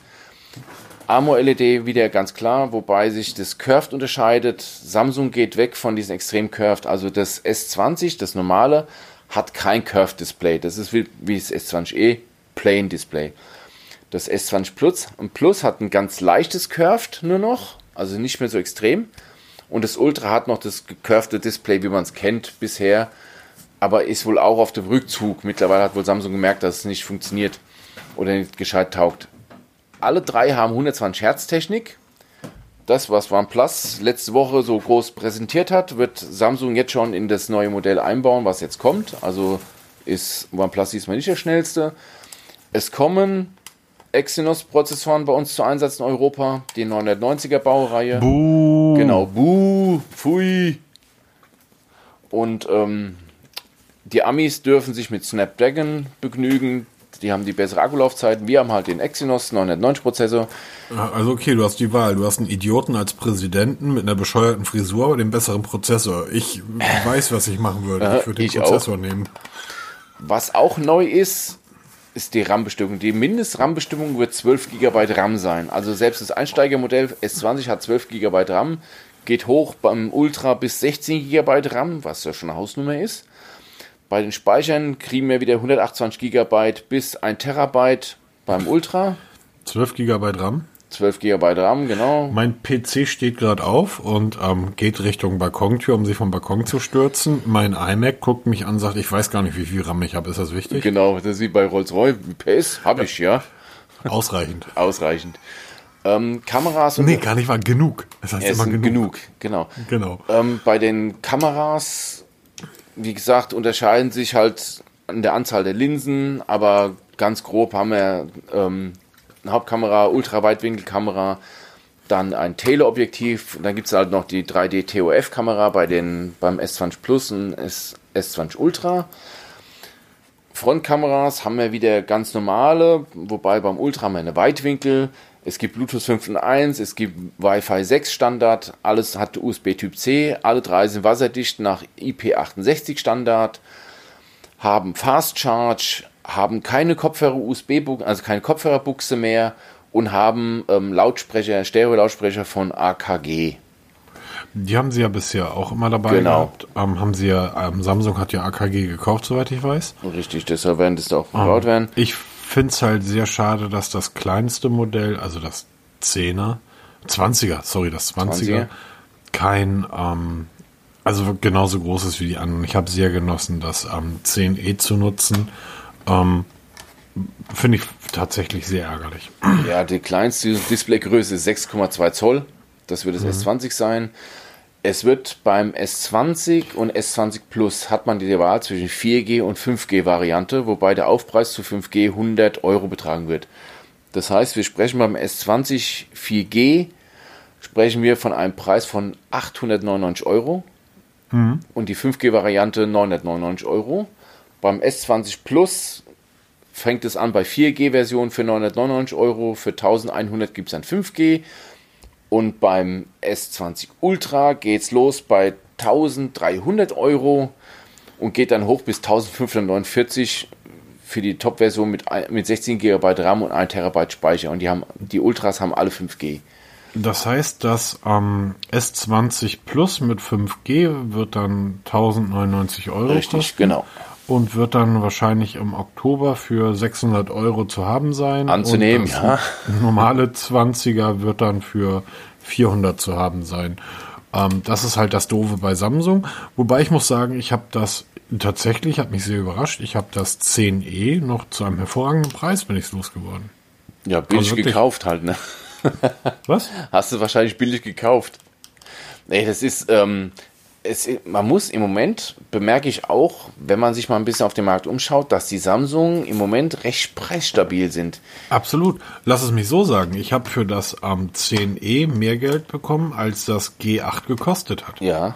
AMO-LED wieder ganz klar, wobei sich das Curved unterscheidet. Samsung geht weg von diesem extrem Curved. Also das S20, das normale, hat kein Curved Display. Das ist wie, wie das S20e, Plain Display. Das S20 Plus, und Plus hat ein ganz leichtes Curved nur noch, also nicht mehr so extrem. Und das Ultra hat noch das gecurvte Display, wie man es kennt bisher, aber ist wohl auch auf dem Rückzug. Mittlerweile hat wohl Samsung gemerkt, dass es nicht funktioniert oder nicht gescheit taugt. Alle drei haben 120 Hertz Technik. Das, was OnePlus letzte Woche so groß präsentiert hat, wird Samsung jetzt schon in das neue Modell einbauen, was jetzt kommt. Also ist OnePlus diesmal nicht der schnellste. Es kommen Exynos-Prozessoren bei uns zu Einsatz in Europa, die 990er Baureihe. Buh. Genau, buh, pfui. Und ähm, die Amis dürfen sich mit Snapdragon begnügen. Die haben die bessere Akkulaufzeit. Wir haben halt den Exynos 990 Prozessor. Also okay, du hast die Wahl. Du hast einen Idioten als Präsidenten mit einer bescheuerten Frisur, aber den besseren Prozessor. Ich weiß, was ich machen würde. Ich würde den ich Prozessor auch. nehmen. Was auch neu ist, ist die RAM-Bestimmung. Die Mindest-RAM-Bestimmung wird 12 GB RAM sein. Also selbst das Einsteigermodell S20 hat 12 GB RAM, geht hoch beim Ultra bis 16 GB RAM, was ja schon eine Hausnummer ist. Bei den Speichern kriegen wir wieder 128 GB bis 1 Terabyte beim Ultra. 12 GB RAM. 12 GB RAM, genau. Mein PC steht gerade auf und ähm, geht Richtung Balkontür, um sich vom Balkon zu stürzen. Mein iMac guckt mich an, sagt, ich weiß gar nicht, wie viel RAM ich habe. Ist das wichtig? Genau, das ist wie bei Rolls-Royce. PS habe ich, ja. Ausreichend. Ausreichend. Ähm, Kameras und Nee, gar nicht mal genug. Das heißt es immer genug. genug, genau. Genau. Ähm, bei den Kameras, wie gesagt, unterscheiden sich halt an der Anzahl der Linsen, aber ganz grob haben wir ähm, eine Hauptkamera, Ultraweitwinkelkamera, dann ein Teleobjektiv, dann gibt es halt noch die 3D TOF-Kamera bei beim S20 Plus und S, S20 Ultra. Frontkameras haben wir wieder ganz normale, wobei beim Ultra haben wir eine Weitwinkel. Es gibt Bluetooth 5.1, es gibt Wi-Fi 6 Standard, alles hat USB Typ C, alle drei sind wasserdicht nach IP68 Standard, haben Fast Charge, haben keine Kopfhörer USB, also keine Kopfhörerbuchse mehr und haben ähm, Lautsprecher, Stereo-Lautsprecher von AKG. Die haben sie ja bisher auch immer dabei Genau. gehabt. Ähm, haben sie ja, ähm, Samsung hat ja AKG gekauft, soweit ich weiß. Richtig, deshalb werden das da auch verbaut werden. Ich finde es halt sehr schade, dass das kleinste Modell, also das 10er, 20er, sorry, das 20er, 20er. kein, ähm, also genauso groß ist wie die anderen. Ich habe sehr genossen, das ähm, 10e zu nutzen. Ähm, finde ich tatsächlich sehr ärgerlich. Ja, die kleinste Displaygröße ist 6,2 Zoll. Das wird das S20 sein. Es wird beim S20 und S20 Plus hat man die Wahl zwischen 4G und 5G Variante, wobei der Aufpreis zu 5G 100 Euro betragen wird. Das heißt, wir sprechen beim S20 4G sprechen wir von einem Preis von 899 Euro und die 5G Variante 999 Euro. Beim S20 Plus fängt es an bei 4G-Version für 999 Euro, für 1100 gibt es ein 5G und beim S20 Ultra geht es los bei 1300 Euro und geht dann hoch bis 1549 für die Top-Version mit, mit 16 GB RAM und 1 TB Speicher. Und die, haben, die Ultras haben alle 5G. Das heißt, das ähm, S20 Plus mit 5G wird dann 1099 Euro Richtig, kosten genau. Und wird dann wahrscheinlich im Oktober für 600 Euro zu haben sein. Anzunehmen, ja. Normale 20er wird dann für 400 zu haben sein. Ähm, das ist halt das Doofe bei Samsung. Wobei ich muss sagen, ich habe das tatsächlich, hat mich sehr überrascht. Ich habe das 10e noch zu einem hervorragenden Preis bin ich losgeworden. Ja, billig Also gekauft halt, ne? Was? Hast du wahrscheinlich billig gekauft. Nee, das ist, ähm, es, man muss im Moment, bemerke ich auch, wenn man sich mal ein bisschen auf den Markt umschaut, dass die Samsung im Moment recht preisstabil sind. Absolut. Lass es mich so sagen. Ich habe für das ähm, 10e mehr Geld bekommen, als das G8 gekostet hat. Ja.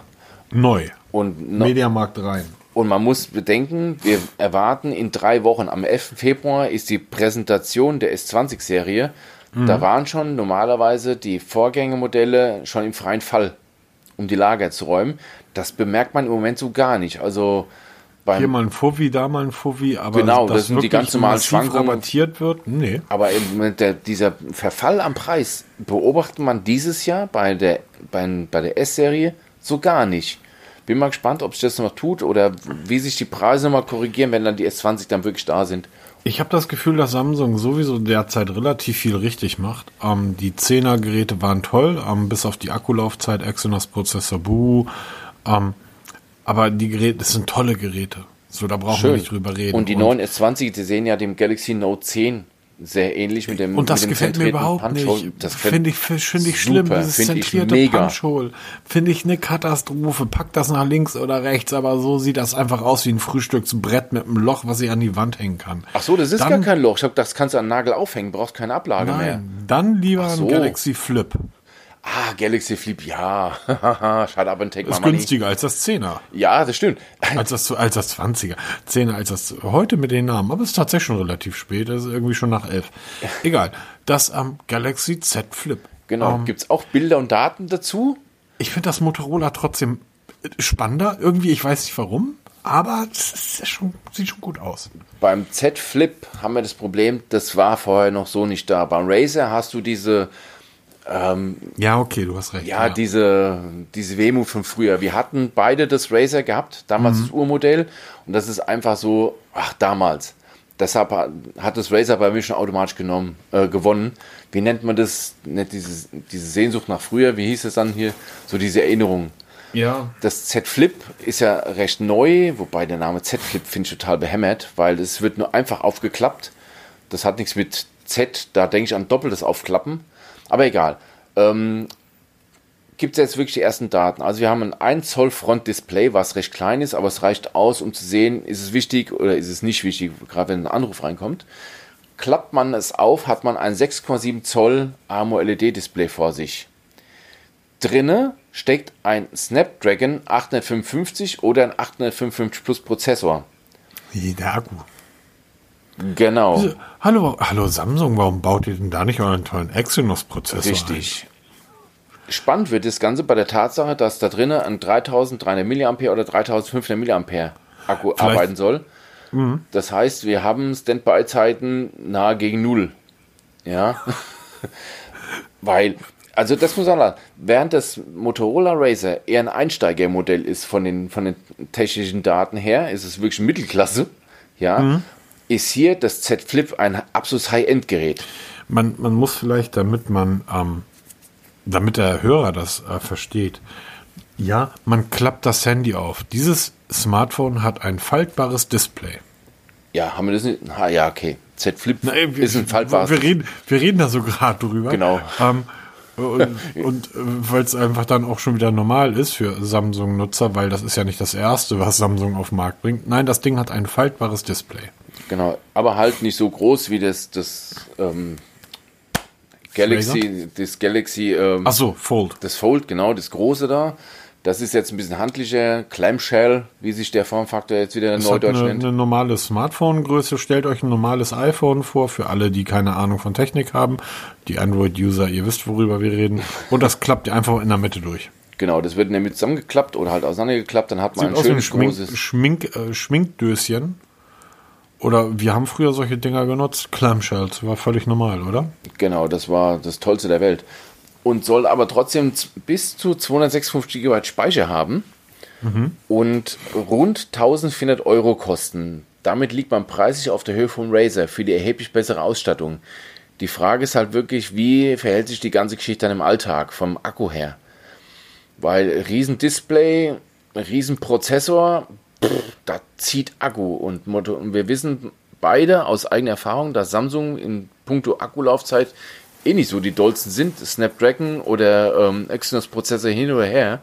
Neu. Und, no, Mediamarkt rein. und man muss bedenken, wir erwarten in drei Wochen, am 11. Februar ist die Präsentation der S20-Serie. Da waren schon normalerweise die Vorgängermodelle schon im freien Fall, um die Lager zu räumen. Das bemerkt man im Moment so gar nicht. Also Hier mal ein Fovi, da mal ein Fovi, aber Genau, das sind die ganz normalen Schwankungen. rabattiert wird, nee. aber eben der, dieser Verfall am Preis beobachtet man dieses Jahr bei der, bei, bei der S-Serie so gar nicht. Bin mal gespannt, ob sich das noch tut oder wie sich die Preise mal korrigieren, wenn dann die S20 dann wirklich da sind. Ich habe das Gefühl, dass Samsung sowieso derzeit relativ viel richtig macht. Ähm, die 10er Geräte waren toll, ähm, bis auf die Akkulaufzeit, Exynos Prozessor, Buh. Ähm, aber die Geräte, das sind tolle Geräte. So, da brauchen wir nicht drüber reden. Und die neuen S20, die sehen ja dem Galaxy Note 10 sehr ähnlich mit dem Und das dem gefällt mir überhaupt Punch-Hole. nicht. Das Finde ich, finde ich schlimm, dieses finde ich zentrierte. Punch-Hole. Finde ich eine Katastrophe. Packt das nach links oder rechts, aber so sieht das einfach aus wie ein Frühstücksbrett mit einem Loch, was ich an die Wand hängen kann. Ach so, das ist Dann- gar kein Loch. Ich glaube, das kannst du an den Nagel aufhängen, brauchst keine Ablage mehr. Nein, dann lieber so. ein Galaxy Flip. Ah, Galaxy Flip, ja. Schade, aber ein Take Das ist günstiger als das 10er. Ja, das stimmt. Als das, als das 20er. 10er als das, heute mit den Namen. Aber es ist tatsächlich schon relativ spät. Das ist irgendwie schon nach 11. Egal. Das am Galaxy Z Flip. Genau. Ähm, Gibt's auch Bilder und Daten dazu? ich finde das Motorola trotzdem spannender. Irgendwie, ich weiß nicht warum. Aber es schon, sieht schon gut aus. Beim Z Flip haben wir das Problem, das war vorher noch so nicht da. Beim Razer hast du diese, Ja, okay, du hast recht. ja, diese, diese Wehmut von früher. Wir hatten beide das Razer gehabt, damals das Urmodell. Und das ist einfach so, ach, damals. Deshalb hat- das Razer bei mir schon automatisch genommen, äh, gewonnen. Wie nennt man das? Nicht diese, diese Sehnsucht nach früher, wie hieß es dann hier? So diese Erinnerung. ja. Das Z Flip ist ja recht neu, wobei der Name Z Flip finde ich total behämmert, weil es wird nur einfach aufgeklappt. Das hat nichts mit Z, da denke ich an doppeltes Aufklappen. Aber egal. Ähm, Gibt es jetzt wirklich die ersten Daten? Also wir haben ein 1 Zoll Frontdisplay, was recht klein ist, aber es reicht aus, um zu sehen, ist es wichtig oder ist es nicht wichtig, gerade wenn ein Anruf reinkommt. Klappt man es auf, hat man ein 6,7 Zoll AMOLED-Display vor sich. Drinne steckt ein Snapdragon 855 oder ein 855 Plus Prozessor. Der Akku. Genau, Hallo, hallo Samsung, warum baut ihr denn da nicht euren tollen Exynos-Prozessor richtig. Spannend wird das Ganze bei der Tatsache, dass da drinnen ein 3300 mAh oder 3500 mAh Akku arbeiten soll. Das heißt, wir haben Standby-Zeiten nahe gegen Null. Ja. Weil, also das muss man sagen, während das Motorola Razer eher ein Einsteigermodell ist von den, von den technischen Daten her, ist es wirklich Mittelklasse, ja, ist hier das Z Flip ein absolutes High-End-Gerät. Man, man muss vielleicht, damit man, ähm, damit der Hörer das äh, versteht, ja, man klappt das Handy auf. Dieses Smartphone hat ein faltbares Display. Ja, haben wir das nicht? Ah, ja, okay. Z Flip Ey, wir, ist ein faltbares. Wir reden, wir reden da so gerade drüber. Genau. Ähm, und und äh, weil es einfach dann auch schon wieder normal ist für Samsung-Nutzer, weil das ist ja nicht das erste, was Samsung auf den Markt bringt. Nein, das Ding hat ein faltbares Display. Genau, aber halt nicht so groß wie das, das ähm, Galaxy, das Galaxy, ähm, Ach so, Fold. das Fold, genau, das große da. Das ist jetzt ein bisschen handlicher, Clamshell, wie sich der Formfaktor jetzt wieder in Neudeutsch eine, nennt. eine normale Smartphone-Größe. Stellt euch ein normales iPhone vor, für alle, die keine Ahnung von Technik haben. Die Android-User, ihr wisst, worüber wir reden. Und das klappt einfach in der Mitte durch. Genau, das wird in der Mitte zusammengeklappt oder halt auseinandergeklappt, dann hat man Sieht ein wie ein schönes Schmink, großes. Schmink, äh, Schminkdöschen. Oder wir haben früher solche Dinger genutzt. Clamshells war völlig normal, oder? Genau, das war das Tollste der Welt. Und soll aber trotzdem bis zu 256 GB Speicher haben und rund 1400 Euro kosten. Damit liegt man preislich auf der Höhe vom Razer für die erheblich bessere Ausstattung. Die Frage ist halt wirklich, wie verhält sich die ganze Geschichte dann im Alltag vom Akku her? Weil riesen Display, riesen Prozessor, pff, da zieht Akku. Und, Moto- und wir wissen beide aus eigener Erfahrung, dass Samsung in puncto Akkulaufzeit eh nicht so die dollsten sind. Snapdragon oder ähm, Exynos Prozessor hin oder her.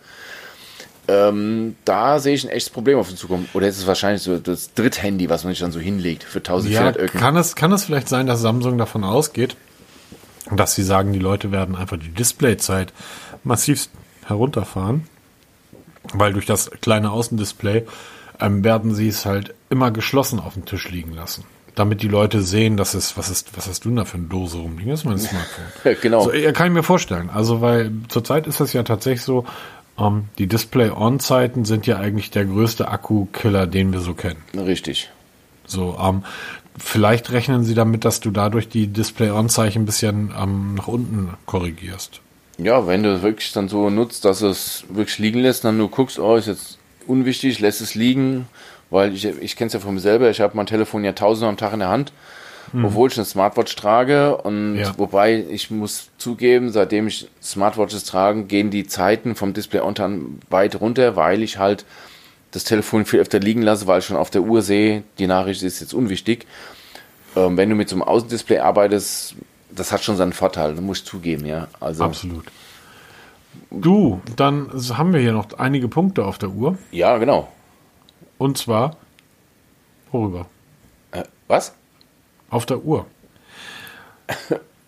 Ähm, da sehe ich ein echtes Problem auf uns zukommen. Oder ist es wahrscheinlich so das Dritthandy, was man sich dann so hinlegt für Ja, 1400 Öcken? kann es, kann es vielleicht sein, dass Samsung davon ausgeht, dass sie sagen, die Leute werden einfach die Displayzeit massiv herunterfahren, weil durch das kleine Außendisplay ähm, werden sie es halt immer geschlossen auf dem Tisch liegen lassen. Damit die Leute sehen, dass es, was ist, was hast du denn da für eine Dose rumliegen? Das ist mein Smartphone. genau. So, ja, kann ich mir vorstellen. Also, weil zurzeit ist es ja tatsächlich so, Ähm, die Display-On-Zeiten sind ja eigentlich der größte Akku-Killer, den wir so kennen. Richtig. So, ähm, vielleicht rechnen sie damit, dass du dadurch die Display-On-Zeichen ein bisschen ähm, nach unten korrigierst. Ja, wenn du es wirklich dann so nutzt, dass es wirklich liegen lässt, dann nur guckst, oh, ist jetzt unwichtig, lässt es liegen, weil ich, ich kenne es ja von mir selber, ich habe mein Telefon ja tausendmal am Tag in der Hand, mhm. obwohl ich eine Smartwatch trage und ja. wobei ich muss zugeben, seitdem ich Smartwatches trage, gehen die Zeiten vom Display unter weit runter, weil ich halt das Telefon viel öfter liegen lasse, weil ich schon auf der Uhr sehe, die Nachricht ist jetzt unwichtig. Ähm, wenn du mit so einem Außendisplay arbeitest, das hat schon seinen Vorteil, muss ich zugeben, ja. Also, Absolut. Du, dann haben wir hier noch einige Punkte auf der Uhr. Ja, genau. Und zwar, worüber? Äh, was? Auf der Uhr.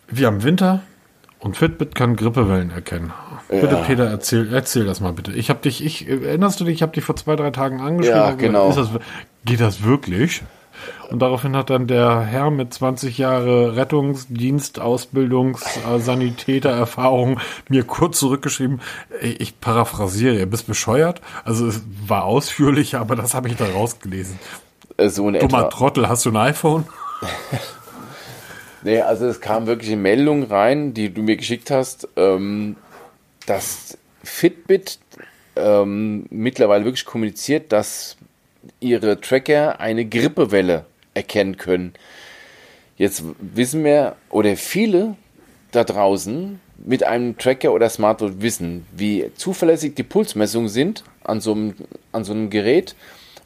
wir haben Winter und Fitbit kann Grippewellen erkennen. Ja. Bitte, Peter, erzähl, erzähl das mal bitte. Ich habe dich, ich, erinnerst du dich, ich habe dich vor zwei, drei Tagen angeschrieben. Ja, genau. Das, geht das wirklich? Und daraufhin hat dann der Herr mit 20 Jahre Rettungsdienst, Ausbildungs, äh, Sanitäter, Erfahrung mir kurz zurückgeschrieben, ich paraphrasiere, ihr bist bescheuert. Also es war ausführlich, aber das habe ich da rausgelesen. So Dummer etwa. Trottel, hast du ein iPhone? nee, also es kam wirklich eine Meldung rein, die du mir geschickt hast, ähm, dass Fitbit ähm, mittlerweile wirklich kommuniziert, dass ihre Tracker eine Grippewelle erkennen können. Jetzt wissen wir, oder viele da draußen mit einem Tracker oder Smartwatch wissen, wie zuverlässig die Pulsmessungen sind an so einem, an so einem Gerät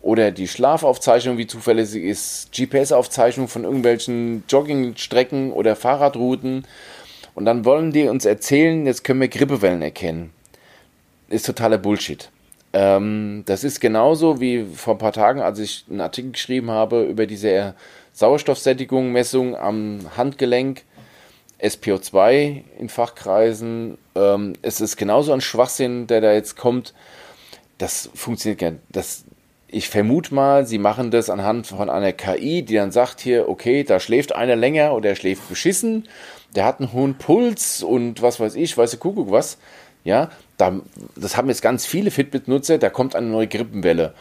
oder die Schlafaufzeichnung, wie zuverlässig ist, GPS-Aufzeichnung von irgendwelchen Joggingstrecken oder Fahrradrouten. Und dann wollen die uns erzählen, jetzt können wir Grippewellen erkennen. Ist totaler Bullshit. Ähm, das ist genauso wie vor ein paar Tagen, als ich einen Artikel geschrieben habe über diese Sauerstoffsättigung, Messung am Handgelenk, SPO2 in Fachkreisen. Ähm, es ist genauso ein Schwachsinn, der da jetzt kommt. Das funktioniert gern. Das, ich vermute mal, sie machen das anhand von einer KI, die dann sagt hier, okay, da schläft einer länger oder er schläft beschissen, der hat einen hohen Puls und was weiß ich, weiß der Kuckuck was. Ja, da, das haben jetzt ganz viele Fitbit-Nutzer, da kommt eine neue Grippenwelle.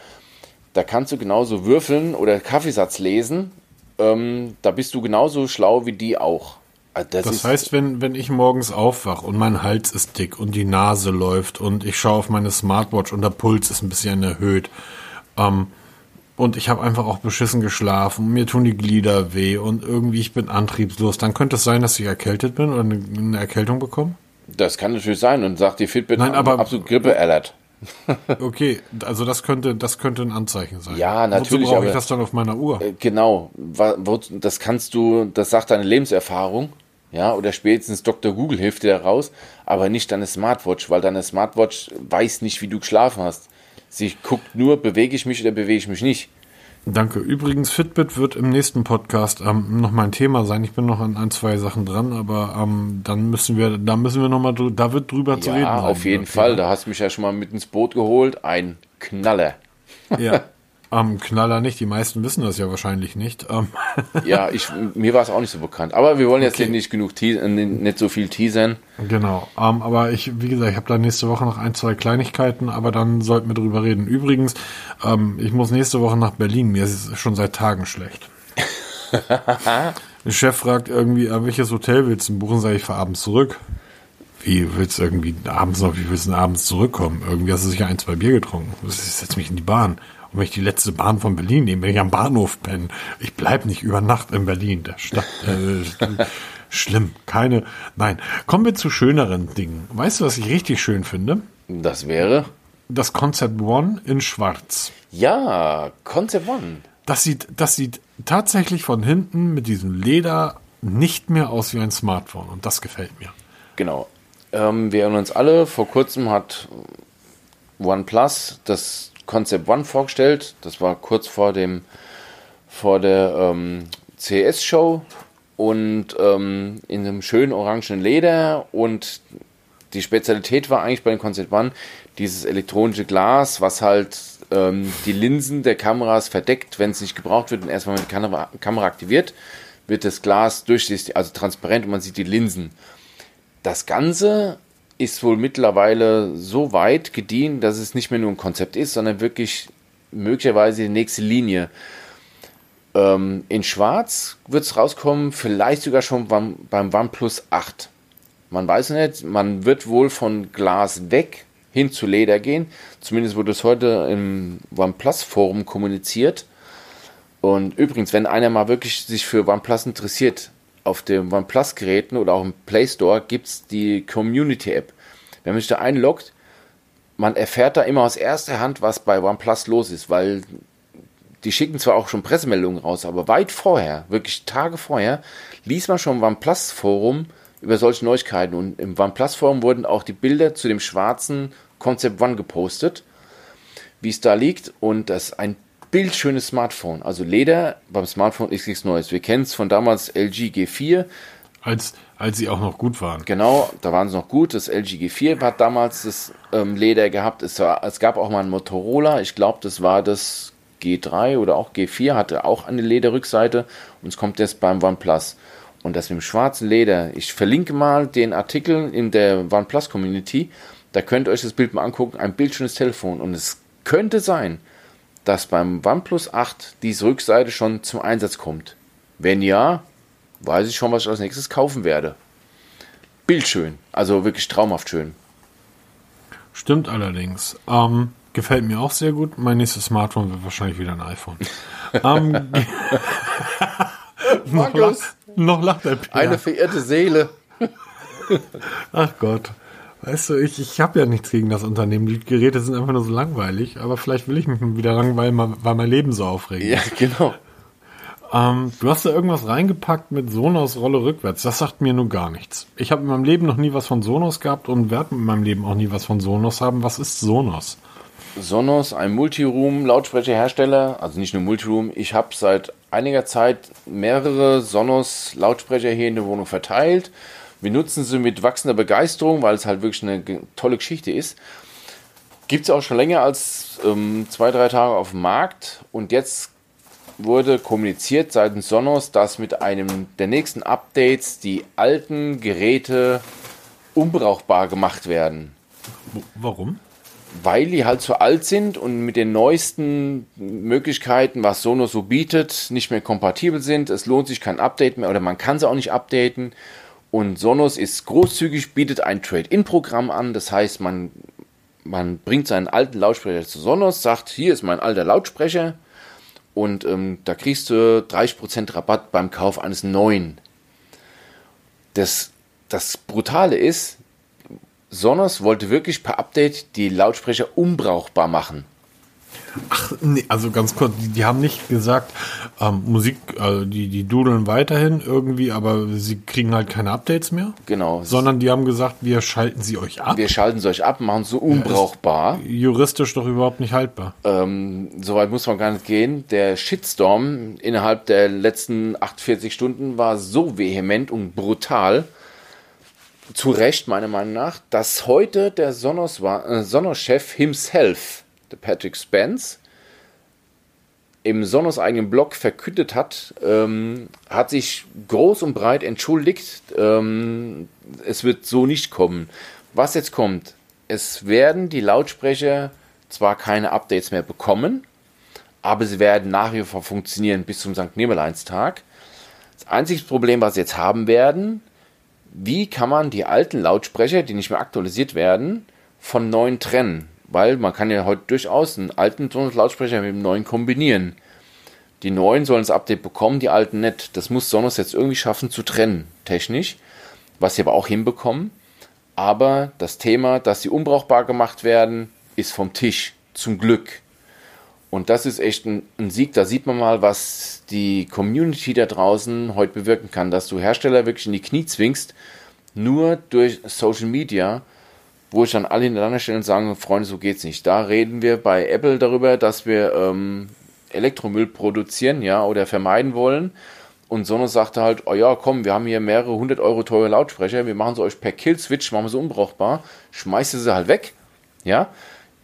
Da kannst du genauso würfeln oder Kaffeesatz lesen. Ähm, da bist du genauso schlau wie die auch. Ah, das, das heißt, wenn, wenn ich morgens aufwache und mein Hals ist dick und die Nase läuft und ich schaue auf meine Smartwatch und der Puls ist ein bisschen erhöht ähm, und ich habe einfach auch beschissen geschlafen, mir tun die Glieder weh und irgendwie ich bin antriebslos, dann könnte es sein, dass ich erkältet bin oder eine Erkältung bekomme? Das kann natürlich sein und sagt die Fitbit Nein, aber absolut Grippe alert. okay, also das könnte, das könnte ein Anzeichen sein. Ja, natürlich. Wozu brauche ich das dann auf meiner Uhr? Äh, genau, das kannst du, das sagt deine Lebenserfahrung, ja, oder spätestens Dr. Google hilft dir da raus, aber nicht deine Smartwatch, weil deine Smartwatch weiß nicht, wie du geschlafen hast. Sie guckt nur, bewege ich mich oder bewege ich mich nicht. Danke. Übrigens, Fitbit wird im nächsten Podcast ähm, noch mal ein Thema sein. Ich bin noch an ein, zwei Sachen dran, aber ähm, dann müssen wir, da müssen wir noch mal, da wird drüber ja, zu reden. Ja, auf jeden Fall. Da hast du mich ja schon mal mit ins Boot geholt. Ein Knaller. Ja. Ähm, Knaller nicht, die meisten wissen das ja wahrscheinlich nicht. Ähm. Ja, ich, mir war es auch nicht so bekannt. Aber wir wollen jetzt okay. nicht genug äh, nicht so viel teasern. Genau. Ähm, aber ich, wie gesagt, ich habe da nächste Woche noch ein, zwei Kleinigkeiten, aber dann sollten wir drüber reden. Übrigens, ähm, ich muss nächste Woche nach Berlin. Mir ist es schon seit Tagen schlecht. Der Chef fragt irgendwie, äh, welches Hotel willst du buchen? Sag ich, fahr abends zurück. Wie willst du irgendwie abends noch, wie willst du abends zurückkommen? Irgendwie hast du sicher ein, zwei Bier getrunken. Ich setz mich in die Bahn. Und wenn ich die letzte Bahn von Berlin nehme, wenn ich am Bahnhof penne, ich bleibe nicht über Nacht in Berlin. Der Stadt, äh, schlimm. Keine, nein. Kommen wir zu schöneren Dingen. Weißt du, was ich richtig schön finde? Das wäre? Das Concept One in schwarz. Ja, Concept One. Das sieht, das sieht tatsächlich von hinten mit diesem Leder nicht mehr aus wie ein Smartphone. Und das gefällt mir. Genau. Ähm, wir erinnern uns alle, vor kurzem hat OnePlus das Concept One vorgestellt. Das war kurz vor dem vor der ähm, CS-Show und ähm, in einem schönen orangen Leder und die Spezialität war eigentlich bei dem Concept One dieses elektronische Glas, was halt ähm, die Linsen der Kameras verdeckt, wenn es nicht gebraucht wird und erstmal wenn die Kamera, Kamera aktiviert, wird das Glas durchsichtig, also transparent und man sieht die Linsen. Das Ganze ist wohl mittlerweile so weit gediehen, dass es nicht mehr nur ein Konzept ist, sondern wirklich möglicherweise die nächste Linie. Ähm, in Schwarz wird es rauskommen, vielleicht sogar schon beim, beim OnePlus 8. Man weiß nicht, man wird wohl von Glas weg hin zu Leder gehen. Zumindest wurde es heute im OnePlus-Forum kommuniziert. Und übrigens, wenn einer mal wirklich sich für OnePlus interessiert, auf den OnePlus-Geräten oder auch im Play Store gibt es die Community-App. Wenn man sich da einloggt, man erfährt da immer aus erster Hand, was bei OnePlus los ist, weil die schicken zwar auch schon Pressemeldungen raus, aber weit vorher, wirklich Tage vorher, liest man schon im OnePlus-Forum über solche Neuigkeiten. Und im OnePlus-Forum wurden auch die Bilder zu dem schwarzen Concept One gepostet, wie es da liegt. Und das ist ein bildschönes Smartphone. Also Leder beim Smartphone ist nichts Neues. Wir kennen es von damals LG G4. Als, als sie auch noch gut waren. Genau, da waren sie noch gut. Das LG G4 hat damals das ähm, Leder gehabt. Es, war, es gab auch mal ein Motorola. Ich glaube, das war das G3 oder auch G4, hatte auch eine Lederrückseite. Und es kommt jetzt beim OnePlus. Und das mit dem schwarzen Leder. Ich verlinke mal den Artikel in der OnePlus Community. Da könnt ihr euch das Bild mal angucken. Ein bildschönes Telefon. Und es könnte sein, dass beim OnePlus 8 diese Rückseite schon zum Einsatz kommt? Wenn ja, weiß ich schon, was ich als nächstes kaufen werde. Bildschön, also wirklich traumhaft schön. Stimmt allerdings. Ähm, gefällt mir auch sehr gut. Mein nächstes Smartphone wird wahrscheinlich wieder ein iPhone. ähm, noch, lacht, noch lacht der Pierre. Eine verirrte Seele. Ach Gott. Weißt du, ich, ich habe ja nichts gegen das Unternehmen. Die Geräte sind einfach nur so langweilig, aber vielleicht will ich mich wieder langweilen, weil mein Leben so aufregend Ja, genau. Ähm, du hast da irgendwas reingepackt mit Sonos Rolle rückwärts. Das sagt mir nur gar nichts. Ich habe in meinem Leben noch nie was von Sonos gehabt und werde in meinem Leben auch nie was von Sonos haben. Was ist Sonos? Sonos, ein Multiroom-Lautsprecherhersteller, also nicht nur Multiroom. Ich habe seit einiger Zeit mehrere Sonos-Lautsprecher hier in der Wohnung verteilt wir nutzen sie mit wachsender Begeisterung, weil es halt wirklich eine tolle Geschichte ist. Gibt es auch schon länger als ähm, zwei, drei Tage auf dem Markt und jetzt wurde kommuniziert seitens Sonos, dass mit einem der nächsten Updates die alten Geräte unbrauchbar gemacht werden. Warum? Weil die halt zu alt sind und mit den neuesten Möglichkeiten, was Sonos so bietet, nicht mehr kompatibel sind. Es lohnt sich kein Update mehr oder man kann sie auch nicht updaten. Und Sonos ist großzügig, bietet ein Trade-in-Programm an. Das heißt, man, man bringt seinen alten Lautsprecher zu Sonos, sagt, hier ist mein alter Lautsprecher. Und ähm, da kriegst du 30% Rabatt beim Kauf eines neuen. Das, das Brutale ist, Sonos wollte wirklich per Update die Lautsprecher unbrauchbar machen. Ach, nee, also ganz kurz, die, die haben nicht gesagt, ähm, Musik, äh, die, die dudeln weiterhin irgendwie, aber sie kriegen halt keine Updates mehr. Genau. Sondern die haben gesagt, wir schalten sie euch ab. Wir schalten sie euch ab, machen sie unbrauchbar. Ja, juristisch doch überhaupt nicht haltbar. Ähm, Soweit muss man gar nicht gehen. Der Shitstorm innerhalb der letzten 48 Stunden war so vehement und brutal, zu Recht meiner Meinung nach, dass heute der Sonos-Chef äh, Sonos himself Patrick Spence, im Sonos eigenen Blog verkündet hat, ähm, hat sich groß und breit entschuldigt. Ähm, es wird so nicht kommen. Was jetzt kommt, es werden die Lautsprecher zwar keine Updates mehr bekommen, aber sie werden nach wie vor funktionieren bis zum St. Nimmerleinstag. Das einzige Problem, was sie jetzt haben werden, wie kann man die alten Lautsprecher, die nicht mehr aktualisiert werden, von neuen trennen? Weil man kann ja heute durchaus einen alten Sonos-Lautsprecher mit dem neuen kombinieren. Die neuen sollen das Update bekommen, die alten nicht. Das muss Sonos jetzt irgendwie schaffen zu trennen, technisch, was sie aber auch hinbekommen. Aber das Thema, dass sie unbrauchbar gemacht werden, ist vom Tisch, zum Glück. Und das ist echt ein, ein, Sieg. Da sieht man mal, was die Community da draußen heute bewirken kann, dass du Hersteller wirklich in die Knie zwingst, nur durch Social Media wo ich dann alle hintereinander stelle und sage, Freunde, so geht's nicht. Da reden wir bei Apple darüber, dass wir ähm, Elektromüll produzieren, ja, oder vermeiden wollen. Und Sonos sagte halt, oh ja, komm, wir haben hier mehrere hundert Euro teure Lautsprecher, wir machen sie euch per Kill-Switch, machen sie unbrauchbar, schmeißt sie halt weg, ja.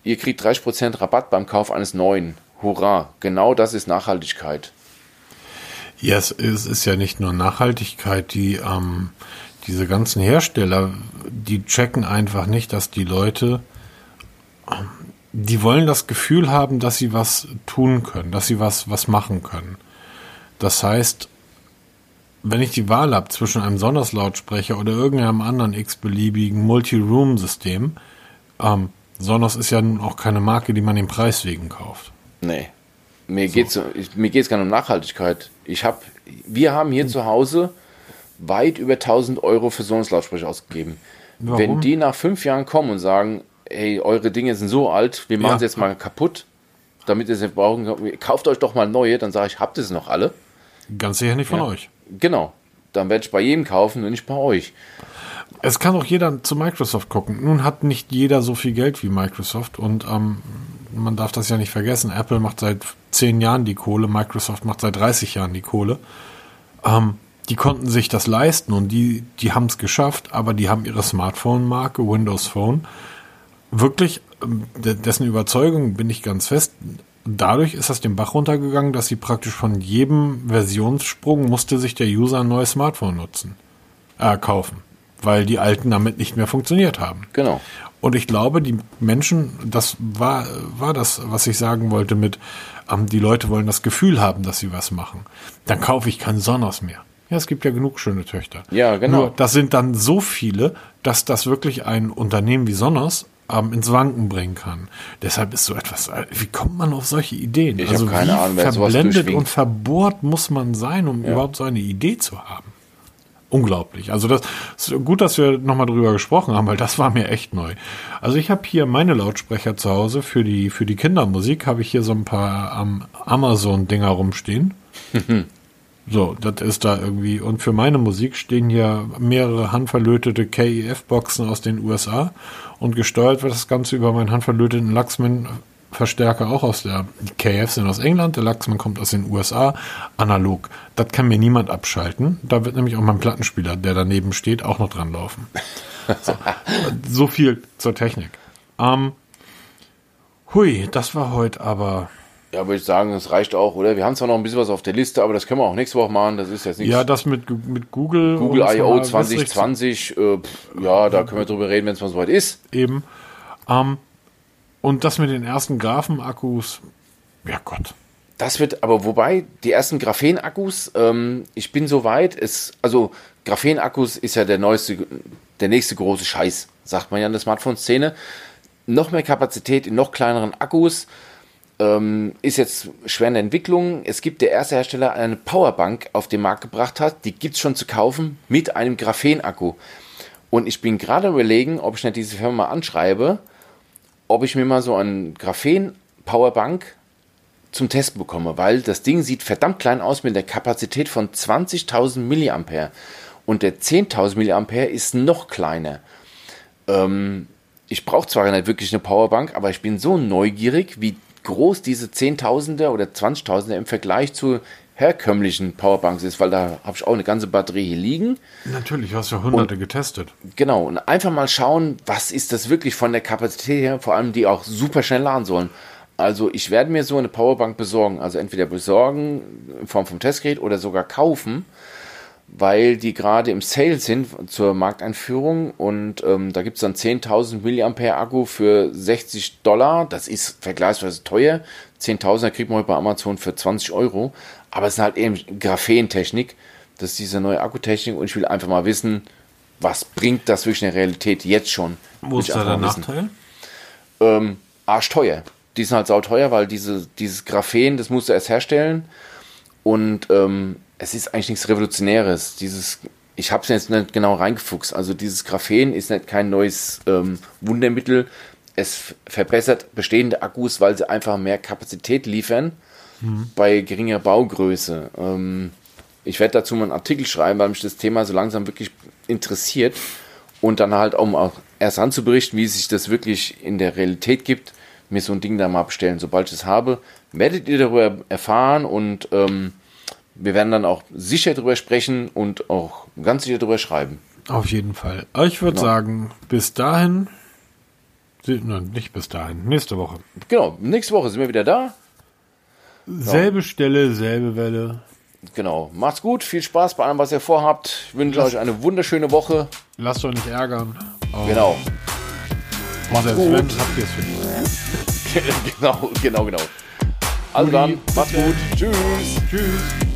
Ihr kriegt 30% Rabatt beim Kauf eines neuen. Hurra, genau das ist Nachhaltigkeit. Ja, es ist, ist ja nicht nur Nachhaltigkeit, die, ähm, diese ganzen Hersteller, die checken einfach nicht, dass die Leute, die wollen das Gefühl haben, dass sie was tun können, dass sie was, was machen können. Das heißt, wenn ich die Wahl habe zwischen einem Sonos-Lautsprecher oder irgendeinem anderen x-beliebigen Multi-Room-System, ähm, Sonos ist ja nun auch keine Marke, die man den Preis wegen kauft. Nee. Mir so. mir geht's gar nicht um Nachhaltigkeit. Ich habe wir haben hier hm. zu Hause weit über 1000 Euro für Sonos-Lautsprecher ausgegeben. Warum? Wenn die nach fünf Jahren kommen und sagen, hey, eure Dinge sind so alt, wir machen ja. sie jetzt mal kaputt, damit ihr sie brauchen, kauft euch doch mal neue, dann sage ich, habt ihr sie noch alle? Ganz sicher nicht von ja. euch. Genau. Dann werde ich bei jedem kaufen und nicht bei euch. Es kann auch jeder zu Microsoft gucken. Nun hat nicht jeder so viel Geld wie Microsoft und ähm, man darf das ja nicht vergessen. Apple macht seit zehn Jahren die Kohle, Microsoft macht seit 30 Jahren die Kohle. Ähm, die konnten sich das leisten und die, die haben es geschafft, aber die haben ihre Smartphone-Marke, Windows Phone, wirklich, ähm, dessen Überzeugung bin ich ganz fest, dadurch ist das den Bach runtergegangen, dass sie praktisch von jedem Versionssprung musste sich der User ein neues Smartphone nutzen, äh, kaufen, weil die alten damit nicht mehr funktioniert haben. Genau. Und ich glaube, die Menschen, das war, war das, was ich sagen wollte mit, ähm, die Leute wollen das Gefühl haben, dass sie was machen. Dann kaufe ich keinen Sonos mehr. Ja, es gibt ja genug schöne Töchter. Ja, genau. Nur, das sind dann so viele, dass das wirklich ein Unternehmen wie Sonos ähm, ins Wanken bringen kann. Deshalb ist so etwas, äh, wie kommt man auf solche Ideen? Ich also habe keine Ahnung, wer verblendet und verbohrt muss man sein, um ja. überhaupt so eine Idee zu haben. Unglaublich. Also das ist gut, dass wir nochmal drüber gesprochen haben, weil das war mir echt neu. Also ich habe hier meine Lautsprecher zu Hause für die für die Kindermusik habe ich hier so ein paar ähm, Amazon Dinger rumstehen. So, das ist da irgendwie. Und für meine Musik stehen hier mehrere handverlötete KEF-Boxen aus den USA und gesteuert wird das Ganze über meinen handverlöteten Luxman-Verstärker auch aus der. Die KEF sind aus England, der Luxman kommt aus den USA, analog. Das kann mir niemand abschalten. Da wird nämlich auch mein Plattenspieler, der daneben steht, auch noch dran laufen. So, so viel zur Technik. Ähm, hui, das war heute aber ja, würde ich sagen, es reicht auch, oder? Wir haben zwar noch ein bisschen was auf der Liste, aber das können wir auch nächste Woche machen. Das ist jetzt nichts. Ja, das mit, mit Google. Google I.O. 2020, äh, pff, ja, da können wir drüber reden, wenn es mal soweit ist. Eben. Ähm, und das mit den ersten Graphen-Akkus, ja Gott. Das wird, aber wobei, die ersten Graphen-Akkus, ähm, ich bin so weit, es, also Graphen-Akkus ist ja der neueste, der nächste große Scheiß, sagt man ja in der Smartphone-Szene. Noch mehr Kapazität in noch kleineren Akkus ähm, ist jetzt schwer in der Entwicklung. Es gibt der erste Hersteller eine Powerbank auf den Markt gebracht hat. Die gibt es schon zu kaufen mit einem Graphen-Akku. Und ich bin gerade überlegen, ob ich nicht diese Firma mal anschreibe, ob ich mir mal so einen Graphen-Powerbank zum Testen bekomme, weil das Ding sieht verdammt klein aus mit der Kapazität von 20.000 mA. Und der 10.000 mA ist noch kleiner. Ähm, ich brauche zwar nicht wirklich eine Powerbank, aber ich bin so neugierig, wie groß diese Zehntausende oder Zwanzigtausende im Vergleich zu herkömmlichen Powerbanks ist, weil da habe ich auch eine ganze Batterie hier liegen. Natürlich, hast du ja hunderte und, getestet. Genau, und einfach mal schauen, was ist das wirklich von der Kapazität her, vor allem die auch super schnell laden sollen. Also ich werde mir so eine Powerbank besorgen, also entweder besorgen in Form vom Testgerät oder sogar kaufen weil die gerade im Sale sind zur Markteinführung und ähm, da gibt es dann 10.000 mAh Akku für 60 Dollar. Das ist vergleichsweise teuer. 10.000 kriegt man heute bei Amazon für 20 Euro. Aber es ist halt eben Graphentechnik. Das ist diese neue Akkutechnik und ich will einfach mal wissen, was bringt das wirklich in der Realität jetzt schon? Wo ist da der Nachteil? Ähm, arschteuer. Die sind halt sauteuer, weil diese, dieses Graphen, das musst du erst herstellen und ähm, es ist eigentlich nichts Revolutionäres. Dieses, ich habe es jetzt nicht genau reingefuchst. Also dieses Graphen ist nicht kein neues ähm, Wundermittel. Es verbessert bestehende Akkus, weil sie einfach mehr Kapazität liefern mhm. bei geringer Baugröße. Ähm, ich werde dazu mal einen Artikel schreiben, weil mich das Thema so langsam wirklich interessiert und dann halt um auch erst anzuberichten, wie sich das wirklich in der Realität gibt, mir so ein Ding da mal bestellen. Sobald ich es habe, werdet ihr darüber erfahren und ähm, wir werden dann auch sicher drüber sprechen und auch ganz sicher drüber schreiben. Auf jeden Fall. Ich würde genau. sagen, bis dahin. Nein, nicht bis dahin. Nächste Woche. Genau, nächste Woche sind wir wieder da. Selbe Stelle, selbe Welle. Genau. Macht's gut, viel Spaß bei allem, was ihr vorhabt. Ich wünsche euch eine wunderschöne Woche. Lasst euch nicht ärgern. Oh. Genau. Selbst gut. wenn, habt ihr es verdient. genau, genau, genau. Also dann, macht's gut. Tschüss. Tschüss.